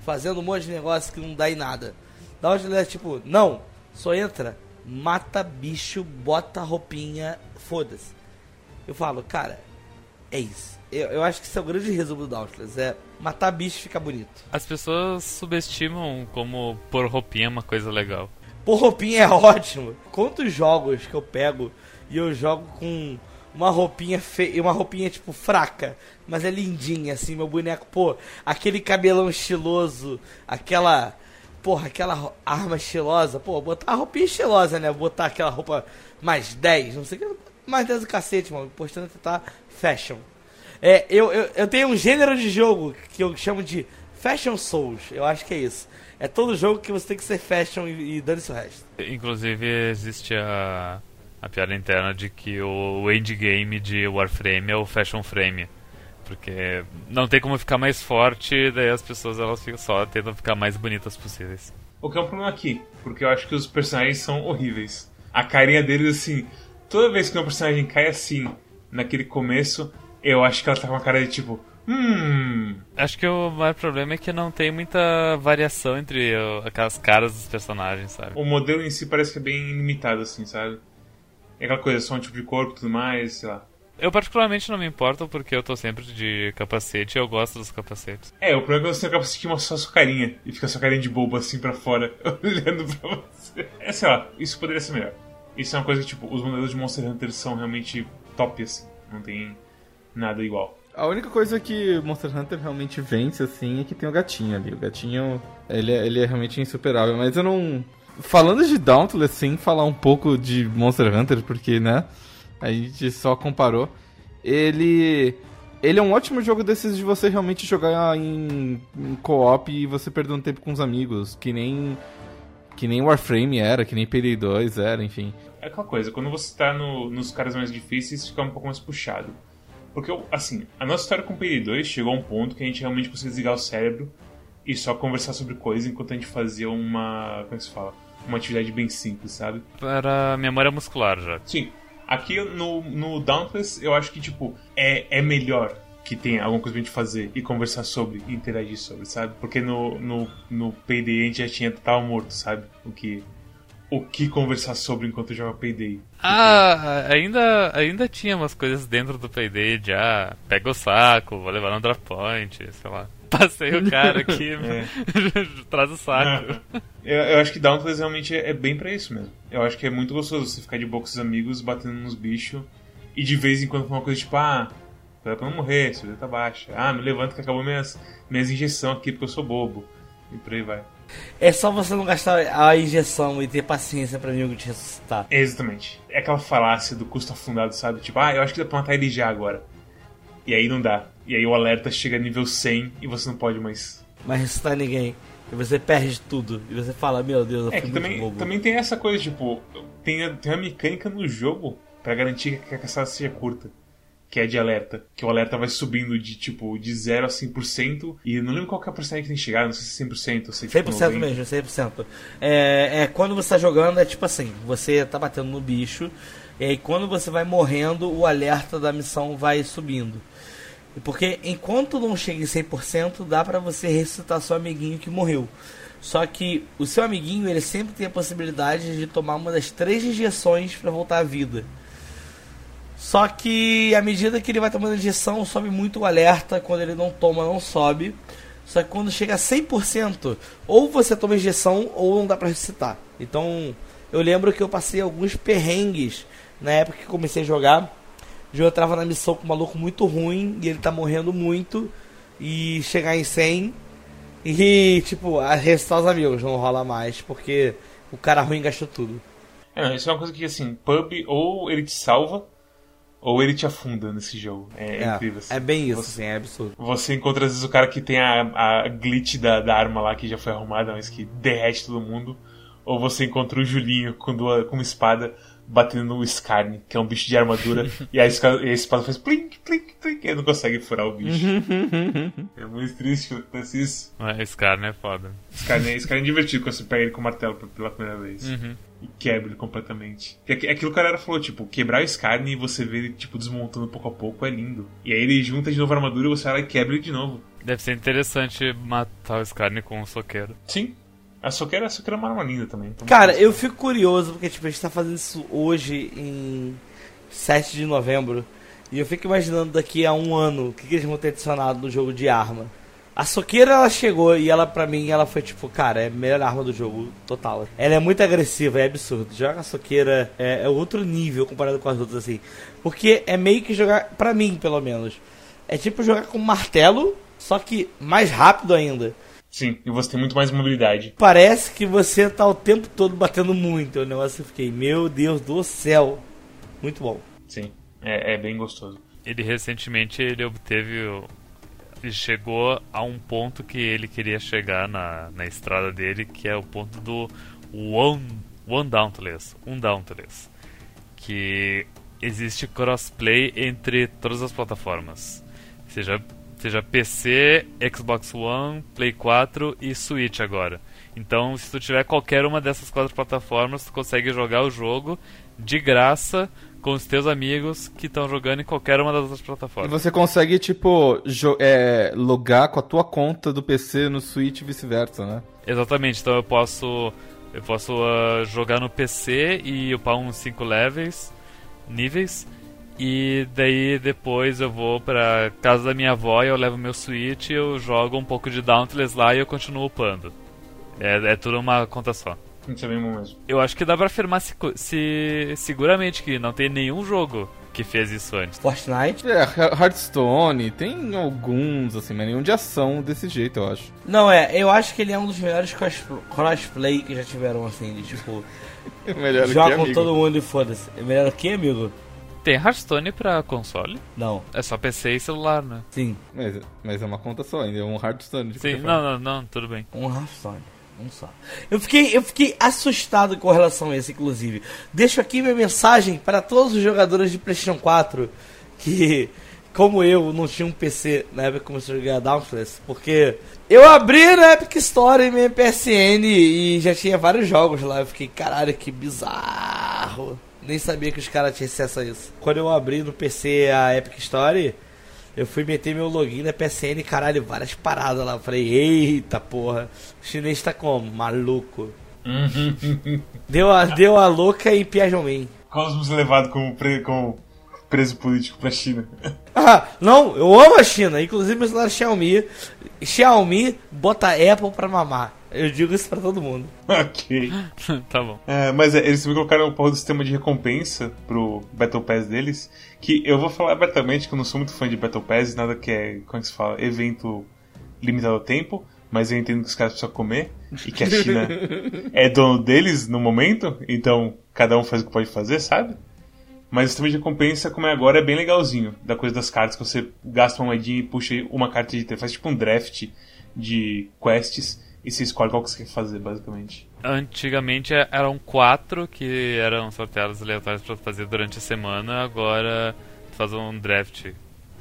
fazendo um monte de negócio que não dá em nada. Dá uma é tipo, não, Só entra, mata bicho, bota roupinha, foda-se. Eu falo, cara, é isso. Eu, eu acho que esse é o grande resumo do Dauntless, é matar bicho ficar bonito. As pessoas subestimam como pôr roupinha é uma coisa legal. Pôr roupinha é *laughs* ótimo. Quantos jogos que eu pego e eu jogo com uma roupinha feia, uma roupinha tipo fraca, mas é lindinha assim, meu boneco, pô, aquele cabelão estiloso, aquela, porra, aquela arma estilosa, pô, botar a roupinha estilosa, né? Botar aquela roupa mais 10, não sei o que, mais 10 do cacete, mano, é tentar fashion. É, eu, eu, eu tenho um gênero de jogo que eu chamo de Fashion Souls, eu acho que é isso. É todo jogo que você tem que ser fashion e, e dane-se o resto. Inclusive existe a, a piada interna de que o endgame de Warframe é o Fashion Frame. Porque não tem como ficar mais forte, daí as pessoas elas ficam só tentam ficar mais bonitas possíveis. O que é um problema aqui, porque eu acho que os personagens são horríveis. A carinha deles, assim, toda vez que um personagem cai assim, naquele começo, eu acho que ela tá com uma cara de tipo, hum. Acho que o maior problema é que não tem muita variação entre aquelas caras dos personagens, sabe? O modelo em si parece que é bem limitado, assim, sabe? É aquela coisa, só um tipo de corpo e tudo mais, sei lá. Eu particularmente não me importo porque eu tô sempre de capacete e eu gosto dos capacetes. É, o problema é que você tem o capacete que mostra só a sua carinha e fica sua carinha de bobo assim pra fora, *laughs* olhando pra você. É, sei lá, isso poderia ser melhor. Isso é uma coisa que, tipo, os modelos de Monster Hunter são realmente top, assim. Não tem nada igual. A única coisa que Monster Hunter realmente vence, assim, é que tem o gatinho ali. O gatinho, ele é, ele é realmente insuperável. Mas eu não... Falando de Dauntless, sem falar um pouco de Monster Hunter, porque, né... A gente só comparou. Ele... Ele é um ótimo jogo desses de você realmente jogar em, em co-op e você perder um tempo com os amigos. Que nem... Que nem Warframe era, que nem Payday 2 era, enfim. É aquela coisa, quando você tá no, nos caras mais difíceis, fica um pouco mais puxado. Porque, assim, a nossa história com o PD2 chegou a um ponto que a gente realmente conseguia desligar o cérebro e só conversar sobre coisas enquanto a gente fazia uma. Como é que se fala? Uma atividade bem simples, sabe? Para memória muscular já. Sim. Aqui no, no Dauntless, eu acho que, tipo, é, é melhor que tenha alguma coisa pra gente fazer e conversar sobre e interagir sobre, sabe? Porque no, no, no PD a gente já tinha tava morto, sabe? O que o que conversar sobre enquanto joga Payday. Ah, ainda, ainda tinha umas coisas dentro do Payday já. Pega o saco, vou levar no drop point, sei lá. Passei o cara aqui, *laughs* é. *laughs* traz o saco. Eu, eu, acho que Dauntless realmente é, é bem para isso mesmo. Eu acho que é muito gostoso você ficar de boa com seus amigos, batendo nos bichos, e de vez em quando uma coisa tipo, ah, pra não morrer, sua vida tá baixa. Ah, me levanta que acabou minhas, minhas injeções aqui porque eu sou bobo. E por aí vai. É só você não gastar a injeção e ter paciência pra amigo te ressuscitar. Exatamente. É aquela falácia do custo afundado, sabe? Tipo, ah, eu acho que dá pra matar ele já agora. E aí não dá. E aí o alerta chega a nível 100 e você não pode mais. Mas ressuscitar ninguém. E você perde tudo. E você fala, meu Deus, eu é que também, bobo. também tem essa coisa, tipo, tem, tem uma mecânica no jogo para garantir que a caçada seja curta que é de alerta. Que o alerta vai subindo de tipo de 0 a 100%. E não lembro qual que é a porcentagem que tem que chegar, não sei se é 100% ou se é tipo 100% mesmo, 100%. É, é, quando você tá jogando, é tipo assim: você tá batendo no bicho. E aí quando você vai morrendo, o alerta da missão vai subindo. Porque enquanto não chega em 100%, dá para você ressuscitar seu amiguinho que morreu. Só que o seu amiguinho, ele sempre tem a possibilidade de tomar uma das três injeções para voltar à vida. Só que à medida que ele vai tomando injeção, sobe muito o alerta. Quando ele não toma, não sobe. Só que quando chega a 100%, ou você toma injeção ou não dá pra ressuscitar. Então, eu lembro que eu passei alguns perrengues na época que comecei a jogar. Eu tava na missão com um maluco muito ruim e ele tá morrendo muito. E chegar em 100 e, tipo, ressuscitar os amigos não rola mais porque o cara ruim gastou tudo. É, isso é uma coisa que, assim, pub ou ele te salva ou ele te afunda nesse jogo. É, é incrível. Assim. É bem isso, você, assim, é absurdo. Você encontra às vezes o cara que tem a, a glitch da, da arma lá que já foi arrumada, mas que derrete todo mundo. Ou você encontra o Julinho com, duas, com uma espada batendo no Scarne, que é um bicho de armadura, *laughs* e, a espada, e a espada faz plink, plink, plink, e ele não consegue furar o bicho. *laughs* é muito triste que acontece isso. Mas Scarne é foda. Scarne, Scarne é divertido quando você pega ele com o martelo pela primeira vez. Uhum e quebra ele completamente. E aquilo que o cara falou, tipo, quebrar o Scarne e você vê ele, tipo, desmontando pouco a pouco é lindo. E aí ele junta de novo a armadura e você vai lá e quebra ele de novo. Deve ser interessante matar o Scarne com um soqueiro. Sim. A soqueira, a soqueira é uma arma linda também. Então Cara, eu fico curioso, porque tipo, a gente tá fazendo isso hoje em 7 de novembro. E eu fico imaginando daqui a um ano o que, que eles vão ter adicionado no jogo de arma. A soqueira ela chegou e ela pra mim ela foi tipo, cara, é a melhor arma do jogo, total. Ela é muito agressiva, é absurdo. Jogar a soqueira é, é outro nível comparado com as outras assim. Porque é meio que jogar, pra mim pelo menos, é tipo jogar com martelo, só que mais rápido ainda. Sim, e você tem muito mais mobilidade. Parece que você tá o tempo todo batendo muito. O negócio eu fiquei, meu Deus do céu. Muito bom. Sim, é, é bem gostoso. Ele recentemente ele obteve. o- Ele chegou a um ponto que ele queria chegar na, na estrada dele, que é o ponto do One, one Dauntless. Um Dauntless. Que existe crossplay entre todas as plataformas. Seja, seja PC, Xbox One, Play 4 e Switch agora. Então, se tu tiver qualquer uma dessas quatro plataformas, tu consegue jogar o jogo de graça com os teus amigos que estão jogando em qualquer uma das outras E plataformas. você consegue, tipo, é, logar com a tua conta do PC no Switch e vice-versa, né? Exatamente, então eu posso eu posso ah, jogar no PC e upar uns 5 levels, níveis, e daí depois eu vou pra casa da minha avó e eu levo meu Switch, eu jogo um pouco de Dauntless lá e eu continuo upando. É, é tudo uma conta só. Isso é bem bom mesmo. Eu acho que dá pra afirmar se, se- seguramente que não tem nenhum jogo que fez isso antes. Fortnite? É, He- Hearthstone, tem alguns, assim, mas nenhum de ação desse jeito, eu acho. Não, é, eu acho que ele é um dos melhores cross- crossplay que já tiveram, assim, de tipo, *laughs* Melhor que joga com amigo. todo mundo e foda-se. É melhor que amigo? Tem Hearthstone pra console? Não, É só PC e celular, né? sim, Mas, mas é uma conta só, ainda é um Hearthstone. de Sim, não, não, não, tudo bem. um Hearthstone. Um só. Eu fiquei, eu fiquei assustado com relação a esse, inclusive. Deixo aqui minha mensagem para todos os jogadores de PlayStation 4 que, como eu, não tinha um PC na época que comecei a jogar Dauntless, porque eu abri na Epic Store em minha PSN e já tinha vários jogos lá. Eu fiquei, caralho, que bizarro. Nem sabia que os caras tinham acesso a isso. Quando eu abri no PC a Epic Store, eu fui meter meu login na PSN, caralho, várias paradas lá. Eu falei, eita porra, o chinês tá como? Maluco. Deu a, deu a louca em Piajomin. Cosmos levado como, pre- como preso político pra China. *laughs* Ah, não, eu amo a China. Inclusive meu celular é Xiaomi. Xiaomi bota Apple pra mamar. Eu digo isso pra todo mundo. *laughs* ok. *laughs* tá bom. É, mas é, eles também colocaram um pouco do sistema de recompensa pro Battle Pass deles. Que eu vou falar abertamente que eu não sou muito fã de Battle Pass, nada que é, como é que se fala, evento limitado ao tempo. Mas eu entendo que os caras precisam comer e que a China *laughs* é dono deles no momento, então cada um faz o que pode fazer, sabe? Mas o sistema de recompensa, como é agora, é bem legalzinho. Da coisa das cartas, que você gasta uma moedinha e puxa uma carta de faz tipo um draft de quests e você escolhe qual que você quer fazer, basicamente. Antigamente é- eram quatro que eram sorteados aleatórios pra fazer durante a semana, agora tu faz um draft.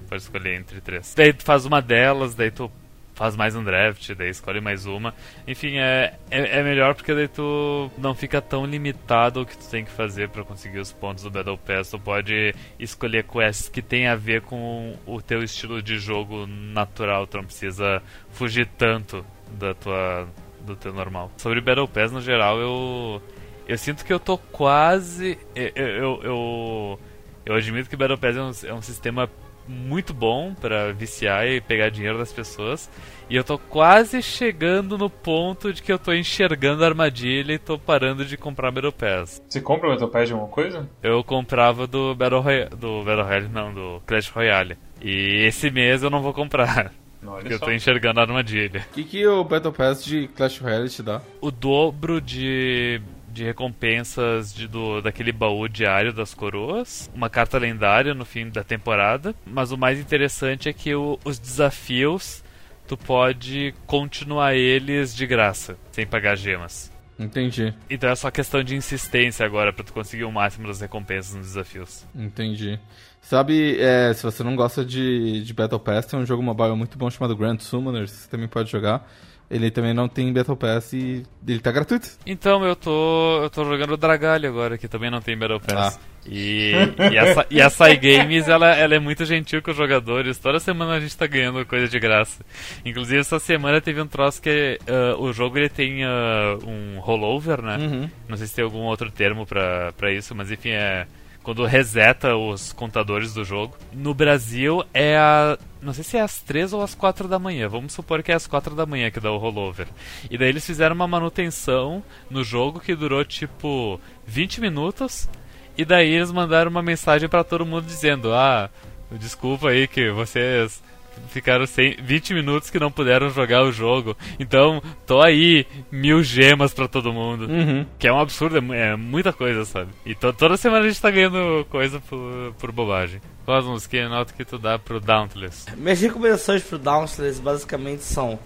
Pode escolher entre três. Daí tu faz uma delas, daí tu faz mais um draft, daí escolhe mais uma. Enfim, é, é, é melhor porque daí tu não fica tão limitado ao que tu tem que fazer pra conseguir os pontos do Battle Pass. Tu pode escolher quests que tem a ver com o teu estilo de jogo natural. Tu não precisa fugir tanto da tua do teu normal. Sobre Battle Pass no geral, eu eu sinto que eu tô quase eu eu, eu, eu admito que Battle Pass é um, é um sistema muito bom pra viciar e pegar dinheiro das pessoas. E eu tô quase chegando no ponto de que eu tô enxergando a armadilha e tô parando de comprar Battle Pass. Você compra o Battle Pass de alguma coisa? Eu comprava do Battle Royale, do Battle Royale, não, do Clash Royale. E esse mês eu não vou comprar, *laughs* Olha porque eu só. tô enxergando a armadilha. O que, que o Battle Pass de Clash Royale te dá? o dobro de, de recompensas de, do, daquele baú diário das coroas, uma carta lendária no fim da temporada, mas o mais interessante é que o- os desafios tu pode continuar eles de graça, sem pagar gemas. Entendi, Então é só questão de insistência agora pra tu conseguir o máximo das recompensas nos desafios. entendi. Sabe, é, se você não gosta de, de Battle Pass, tem um jogo mobile muito bom chamado Grand Summoners, que você também pode jogar. Ele também não tem Battle Pass e ele tá gratuito. Então eu tô. eu tô jogando o Dragalho agora, que também não tem Battle Pass. E, e, a, e a Sai Games, ela, ela é muito gentil com os jogadores. Toda semana a gente tá ganhando coisa de graça. Inclusive essa semana teve um troço que ah, o jogo ele tem ah, um rollover, né? Uhum. Não sei se tem algum outro termo pra, pra isso, mas enfim, é quando reseta os contadores do jogo. No Brasil é a. Não sei se é às 3 ou às 4 da manhã. Vamos supor que é às 4 da manhã que dá o rollover. E daí eles fizeram uma manutenção no jogo que durou tipo 20 minutos. E daí eles mandaram uma mensagem pra todo mundo dizendo: Ah, desculpa aí que vocês ficaram sem 20 minutos que não puderam jogar o jogo. Então, tô aí, mil gemas pra todo mundo. Uhum. Que é um absurdo, é é muita coisa, sabe? E to- toda semana a gente tá ganhando coisa por, por bobagem. Cosmos, que nota que tu dá pro Dauntless? Minhas recomendações pro Dauntless basicamente são: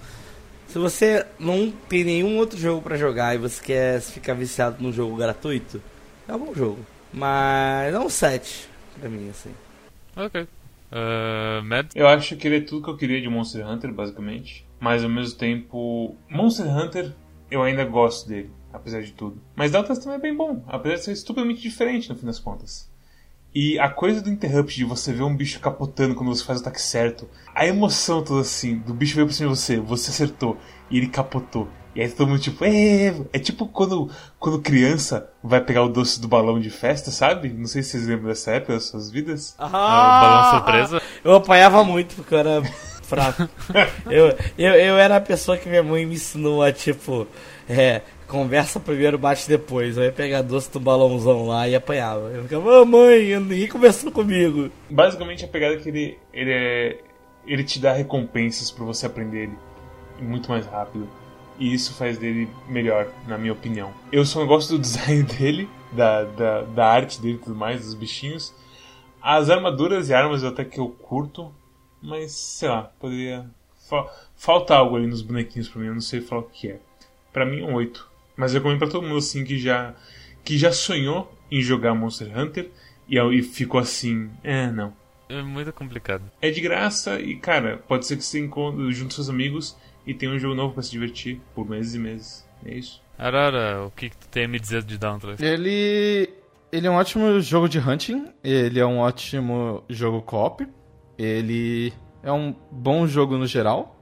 se você não tem nenhum outro jogo pra jogar e você quer ficar viciado num jogo gratuito, é um bom jogo. Mas não um 7 pra mim, assim. Ok. Uh? Eu acho que ele é tudo que eu queria de Monster Hunter, basicamente. Mas ao mesmo tempo, Monster Hunter, eu ainda gosto dele, apesar de tudo. Mas Dauntless também é bem bom, apesar de ser estupidamente diferente no fim das contas. E a coisa do Interrupt, de você ver um bicho capotando quando você faz o ataque certo, a emoção toda assim, do bicho veio pra cima de você, você acertou, e ele capotou. E aí todo mundo tipo, é, é tipo quando, quando criança vai pegar o doce do balão de festa, sabe? Não sei se vocês lembram dessa época das suas vidas. Ah, o balão surpresa? Eu apanhava muito porque eu era *laughs* fraco. eu, eu, eu era a pessoa que minha mãe me ensinou a, tipo, é, conversa primeiro, bate depois. Eu ia pegar doce do balãozão lá e apanhava. Eu ficava, ô mãe, ninguém conversou comigo. Basicamente a pegada é que ele, ele é. Ele te dá recompensas por você aprender ele muito mais rápido. E isso faz dele melhor, na minha opinião. Eu só gosto do *laughs* design dele, da, da, da arte dele e tudo mais, dos bichinhos. As armaduras e armas até que eu curto, mas sei lá, poderia. Fa falta algo ali nos bonequinhos pra mim, eu não sei falar o que é. Pra mim é um 8. Mas eu recomendo pra todo mundo assim que já, que já sonhou em jogar Monster Hunter e, e ficou assim, é, não. É muito complicado. É de graça e, cara, pode ser que você encontre junto com seus amigos e tenha um jogo novo pra se divertir por meses e meses. É isso. Arara, o que, que tu tem a me dizer de Dauntless? Ele. Ele é um ótimo jogo de hunting. Ele é um ótimo jogo co-op. Ele é um bom jogo no geral.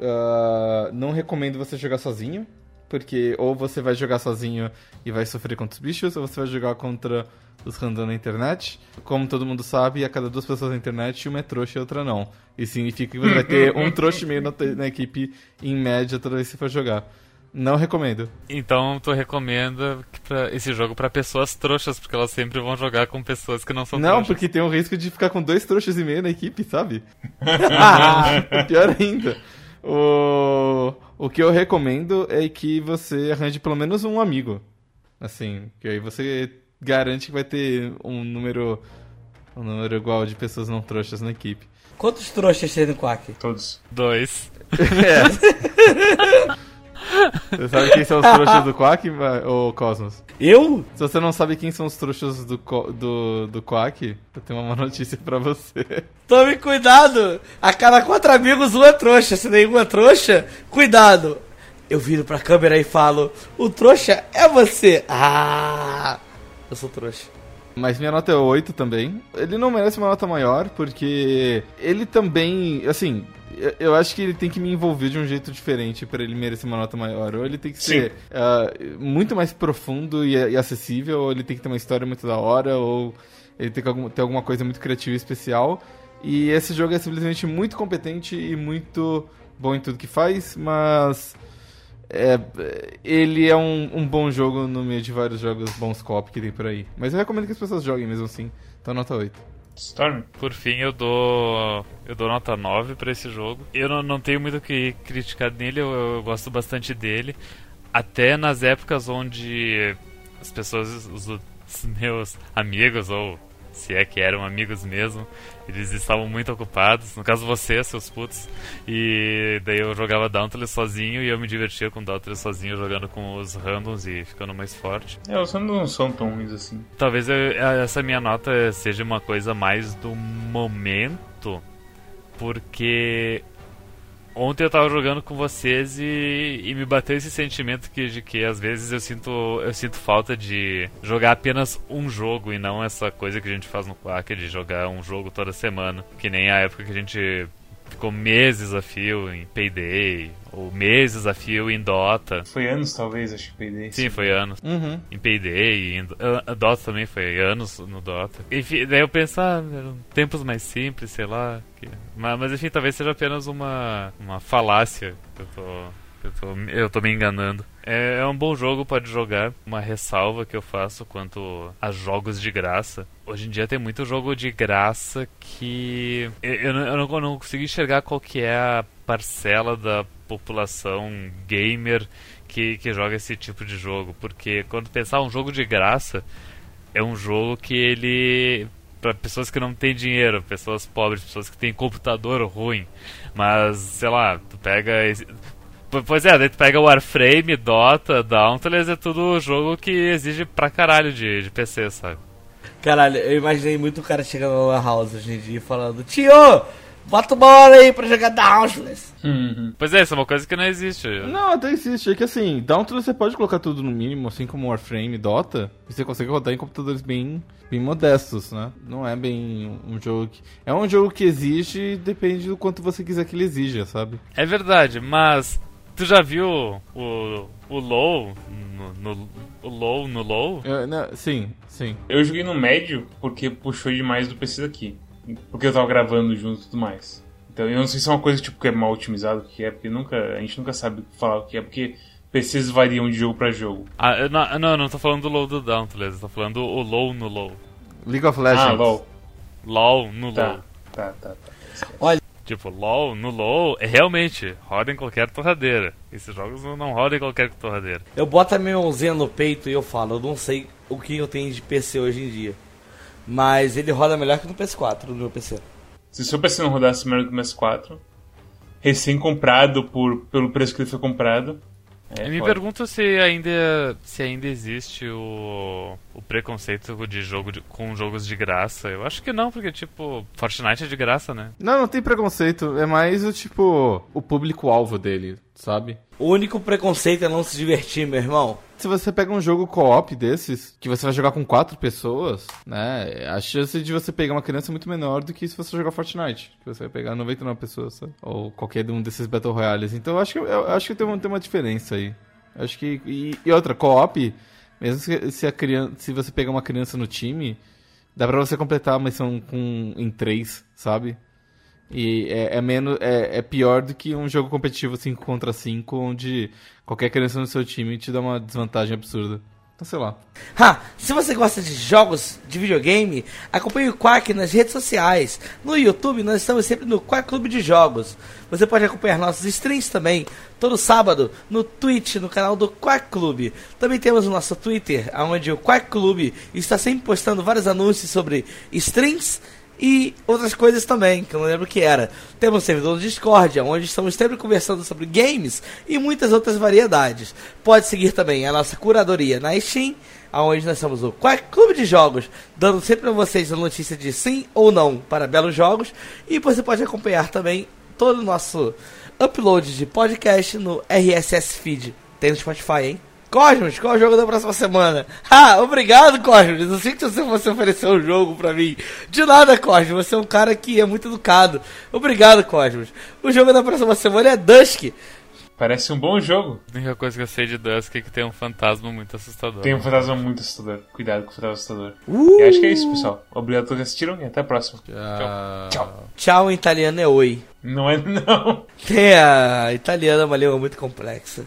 Ah, não recomendo você jogar sozinho. Porque ou você vai jogar sozinho e vai sofrer contra os bichos, ou você vai jogar contra os random na internet. Como todo mundo sabe, a cada duas pessoas na internet, uma é trouxa e outra não. Isso significa que você vai ter um *laughs* trouxa e meio na, na equipe, em média, toda vez que você for jogar. Não recomendo. Então tu recomenda esse jogo pra pessoas trouxas, porque elas sempre vão jogar com pessoas que não são Não, trouxas. porque tem o risco de ficar com dois trouxas e meio na equipe, sabe? *laughs* Pior ainda. O... o que eu recomendo é que você arranje pelo menos um amigo. Assim, que aí você garante que vai ter um número um número igual de pessoas não trouxas na equipe. Quantos trouxas tem no Quack? Todos. Dois. *laughs* É. Você sabe quem são os trouxas do Quack, ou Cosmos? Eu? Se você não sabe quem são os trouxas do, do, do Quack, eu tenho uma má notícia pra você. Tome cuidado! A cada quatro amigos, um é trouxa. Se nenhum é trouxa, cuidado! Eu viro pra câmera e falo: O trouxa é você! Ah! Eu sou trouxa. Mas minha nota é 8 também. Ele não merece uma nota maior, porque ele também, assim, eu- acho que ele tem que me envolver de um jeito diferente pra ele merecer uma nota maior. Ou ele tem que ser ah, muito mais profundo e, e acessível, ou ele tem que ter uma história muito da hora, ou ele tem que algum- ter alguma coisa muito criativa e especial. E esse jogo é simplesmente muito competente e muito bom em tudo que faz, mas é, ele é um, um bom jogo no meio de vários jogos bons co-op que tem por aí. Mas eu recomendo que as pessoas joguem mesmo assim. Então nota 8. Storm? Por fim, eu dou eu dou nota 9 pra esse jogo. Eu não, não tenho muito o que criticar nele, eu, eu gosto bastante dele. Até nas épocas onde as pessoas, os, os meus amigos ou se é que eram amigos mesmo. Eles estavam muito ocupados, no caso você, seus putos. E daí eu jogava Dauntless sozinho e eu me divertia com Dauntless sozinho, jogando com os randoms e ficando mais forte. É, os randoms não são tão ruins assim. Talvez eu, essa minha nota seja uma coisa mais do momento, porque ontem eu tava jogando com vocês e, e, me bateu esse sentimento que, de que às vezes eu sinto, eu sinto falta de jogar apenas um jogo e não essa coisa que a gente faz no Quack de jogar um jogo toda semana. Que nem a época que a gente ficou meses a fio em Payday, ou meses a fio em Dota. Foi anos, talvez, acho que Payday. Sim, foi anos. Uhum. Em Payday, em uh, Dota também foi anos no Dota. Enfim, daí eu penso, ah, tempos mais simples, sei lá. Que... Mas, mas, enfim, talvez seja apenas uma, uma falácia que eu tô, eu tô, eu tô me enganando. É, é, um bom jogo, pode jogar. Uma ressalva que eu faço quanto a jogos de graça. Hoje em dia tem muito jogo de graça que eu, eu, não, eu não, consigo enxergar qual que é a parcela da população gamer que, que joga esse tipo de jogo. Porque quando pensar um jogo de graça, é um jogo que ele para pessoas que não têm dinheiro, pessoas pobres, pessoas que têm computador ruim. Mas, sei lá, tu pega. Pois é, daí tu pega Warframe, Dota, Dauntless, é tudo jogo que exige pra caralho de, de PC, sabe? Caralho, eu imaginei muito o cara chegando na house hoje em dia falando: Tio, bota uma hora aí pra jogar Dauntless. Uhum. Pois é, isso é uma coisa que não existe. Não, até existe. É que assim, Dauntless você pode colocar tudo no mínimo, assim como Warframe, Dota, e você consegue rodar em computadores bem, bem modestos, né? Não é bem um jogo que... É um jogo que exige, depende do quanto você quiser que ele exija, sabe? É verdade, mas Tu já viu o, o low no, no, o low no low? Eu, não, sim, sim. Eu joguei no médio porque puxou demais do PC daqui. Porque eu tava gravando junto e tudo mais. Então eu não sei se é uma coisa tipo que é mal otimizado, que é, porque nunca, a gente nunca sabe falar o que é, porque PCs variam de jogo pra jogo. Ah, eu não, não, eu não tô falando do low do Dauntless, eu tô falando o low no low. League of Legends. Ah, LOL. LOL no Tá, low. tá, tá. tá. Olha, Tipo, LOL, no LOL, é realmente, roda em qualquer torradeira. Esses jogos não, não rodam em qualquer torradeira. eu boto a minha mãozinha no peito e eu falo: Eu não sei o que eu tenho de PC hoje em dia. Mas ele roda melhor que no PS4, no meu PC. Se o seu PC não rodasse melhor que o PS4, recém-comprado por, pelo preço que ele foi comprado. É, Eu me foda. pergunto se ainda, se ainda existe o, o preconceito de jogo de- com jogos de graça. Eu acho que não, porque, tipo, Fortnite é de graça, né? Não, não tem preconceito. É mais o tipo, o público-alvo dele, sabe? O único preconceito é não se divertir, meu irmão. Se você pega um jogo co-op desses, que você vai jogar com quatro pessoas, né? A chance de você pegar uma criança é muito menor do que se você jogar Fortnite, que você vai pegar 99 pessoas, sabe? Ou qualquer um desses Battle Royales. Então eu acho que, eu acho que tem, uma, tem uma diferença aí. Eu acho que. E, e outra, co-op, mesmo se, se, a criança, se você pegar uma criança no time, dá pra você completar a missão com, em três, sabe? E é, é menos é, é pior do que um jogo competitivo 5 contra 5, onde qualquer criança no seu time te dá uma desvantagem absurda. Então, sei lá. Ha! Se você gosta de jogos de videogame, acompanhe o Quack nas redes sociais. No YouTube, nós estamos sempre no Quack Clube de Jogos. Você pode acompanhar nossos streams também, todo sábado, no Twitch, no canal do Quack Clube. Também temos o nosso Twitter, onde o Quack Clube está sempre postando vários anúncios sobre streams e outras coisas também, que eu não lembro o que era. Temos um servidor do Discord, onde estamos sempre conversando sobre games e muitas outras variedades. Pode seguir também a nossa curadoria na Steam, onde nós somos o Quack Clube de Jogos, dando sempre a vocês a notícia de sim ou não para belos jogos. E você pode acompanhar também todo o nosso upload de podcast no RSS Feed. Tem no Spotify, hein? Cosmos, qual é o jogo da próxima semana? *laughs* Ah, obrigado, Cosmos. Eu sei que você fosse oferecer um jogo pra mim. De nada, Cosmos. Você é um cara que é muito educado. Obrigado, Cosmos. O jogo da próxima semana é Dusk. Parece um bom jogo. A única coisa que eu sei de Dusk é que tem um fantasma muito assustador. Tem um fantasma muito assustador. Cuidado com o fantasma assustador. Uh! E acho que é isso, pessoal. Obrigado por assistiram e até a próxima. Tchau. Tchau. Tchau em italiano é oi. Não é *laughs* não. Tem a italiana, é uma língua muito complexa.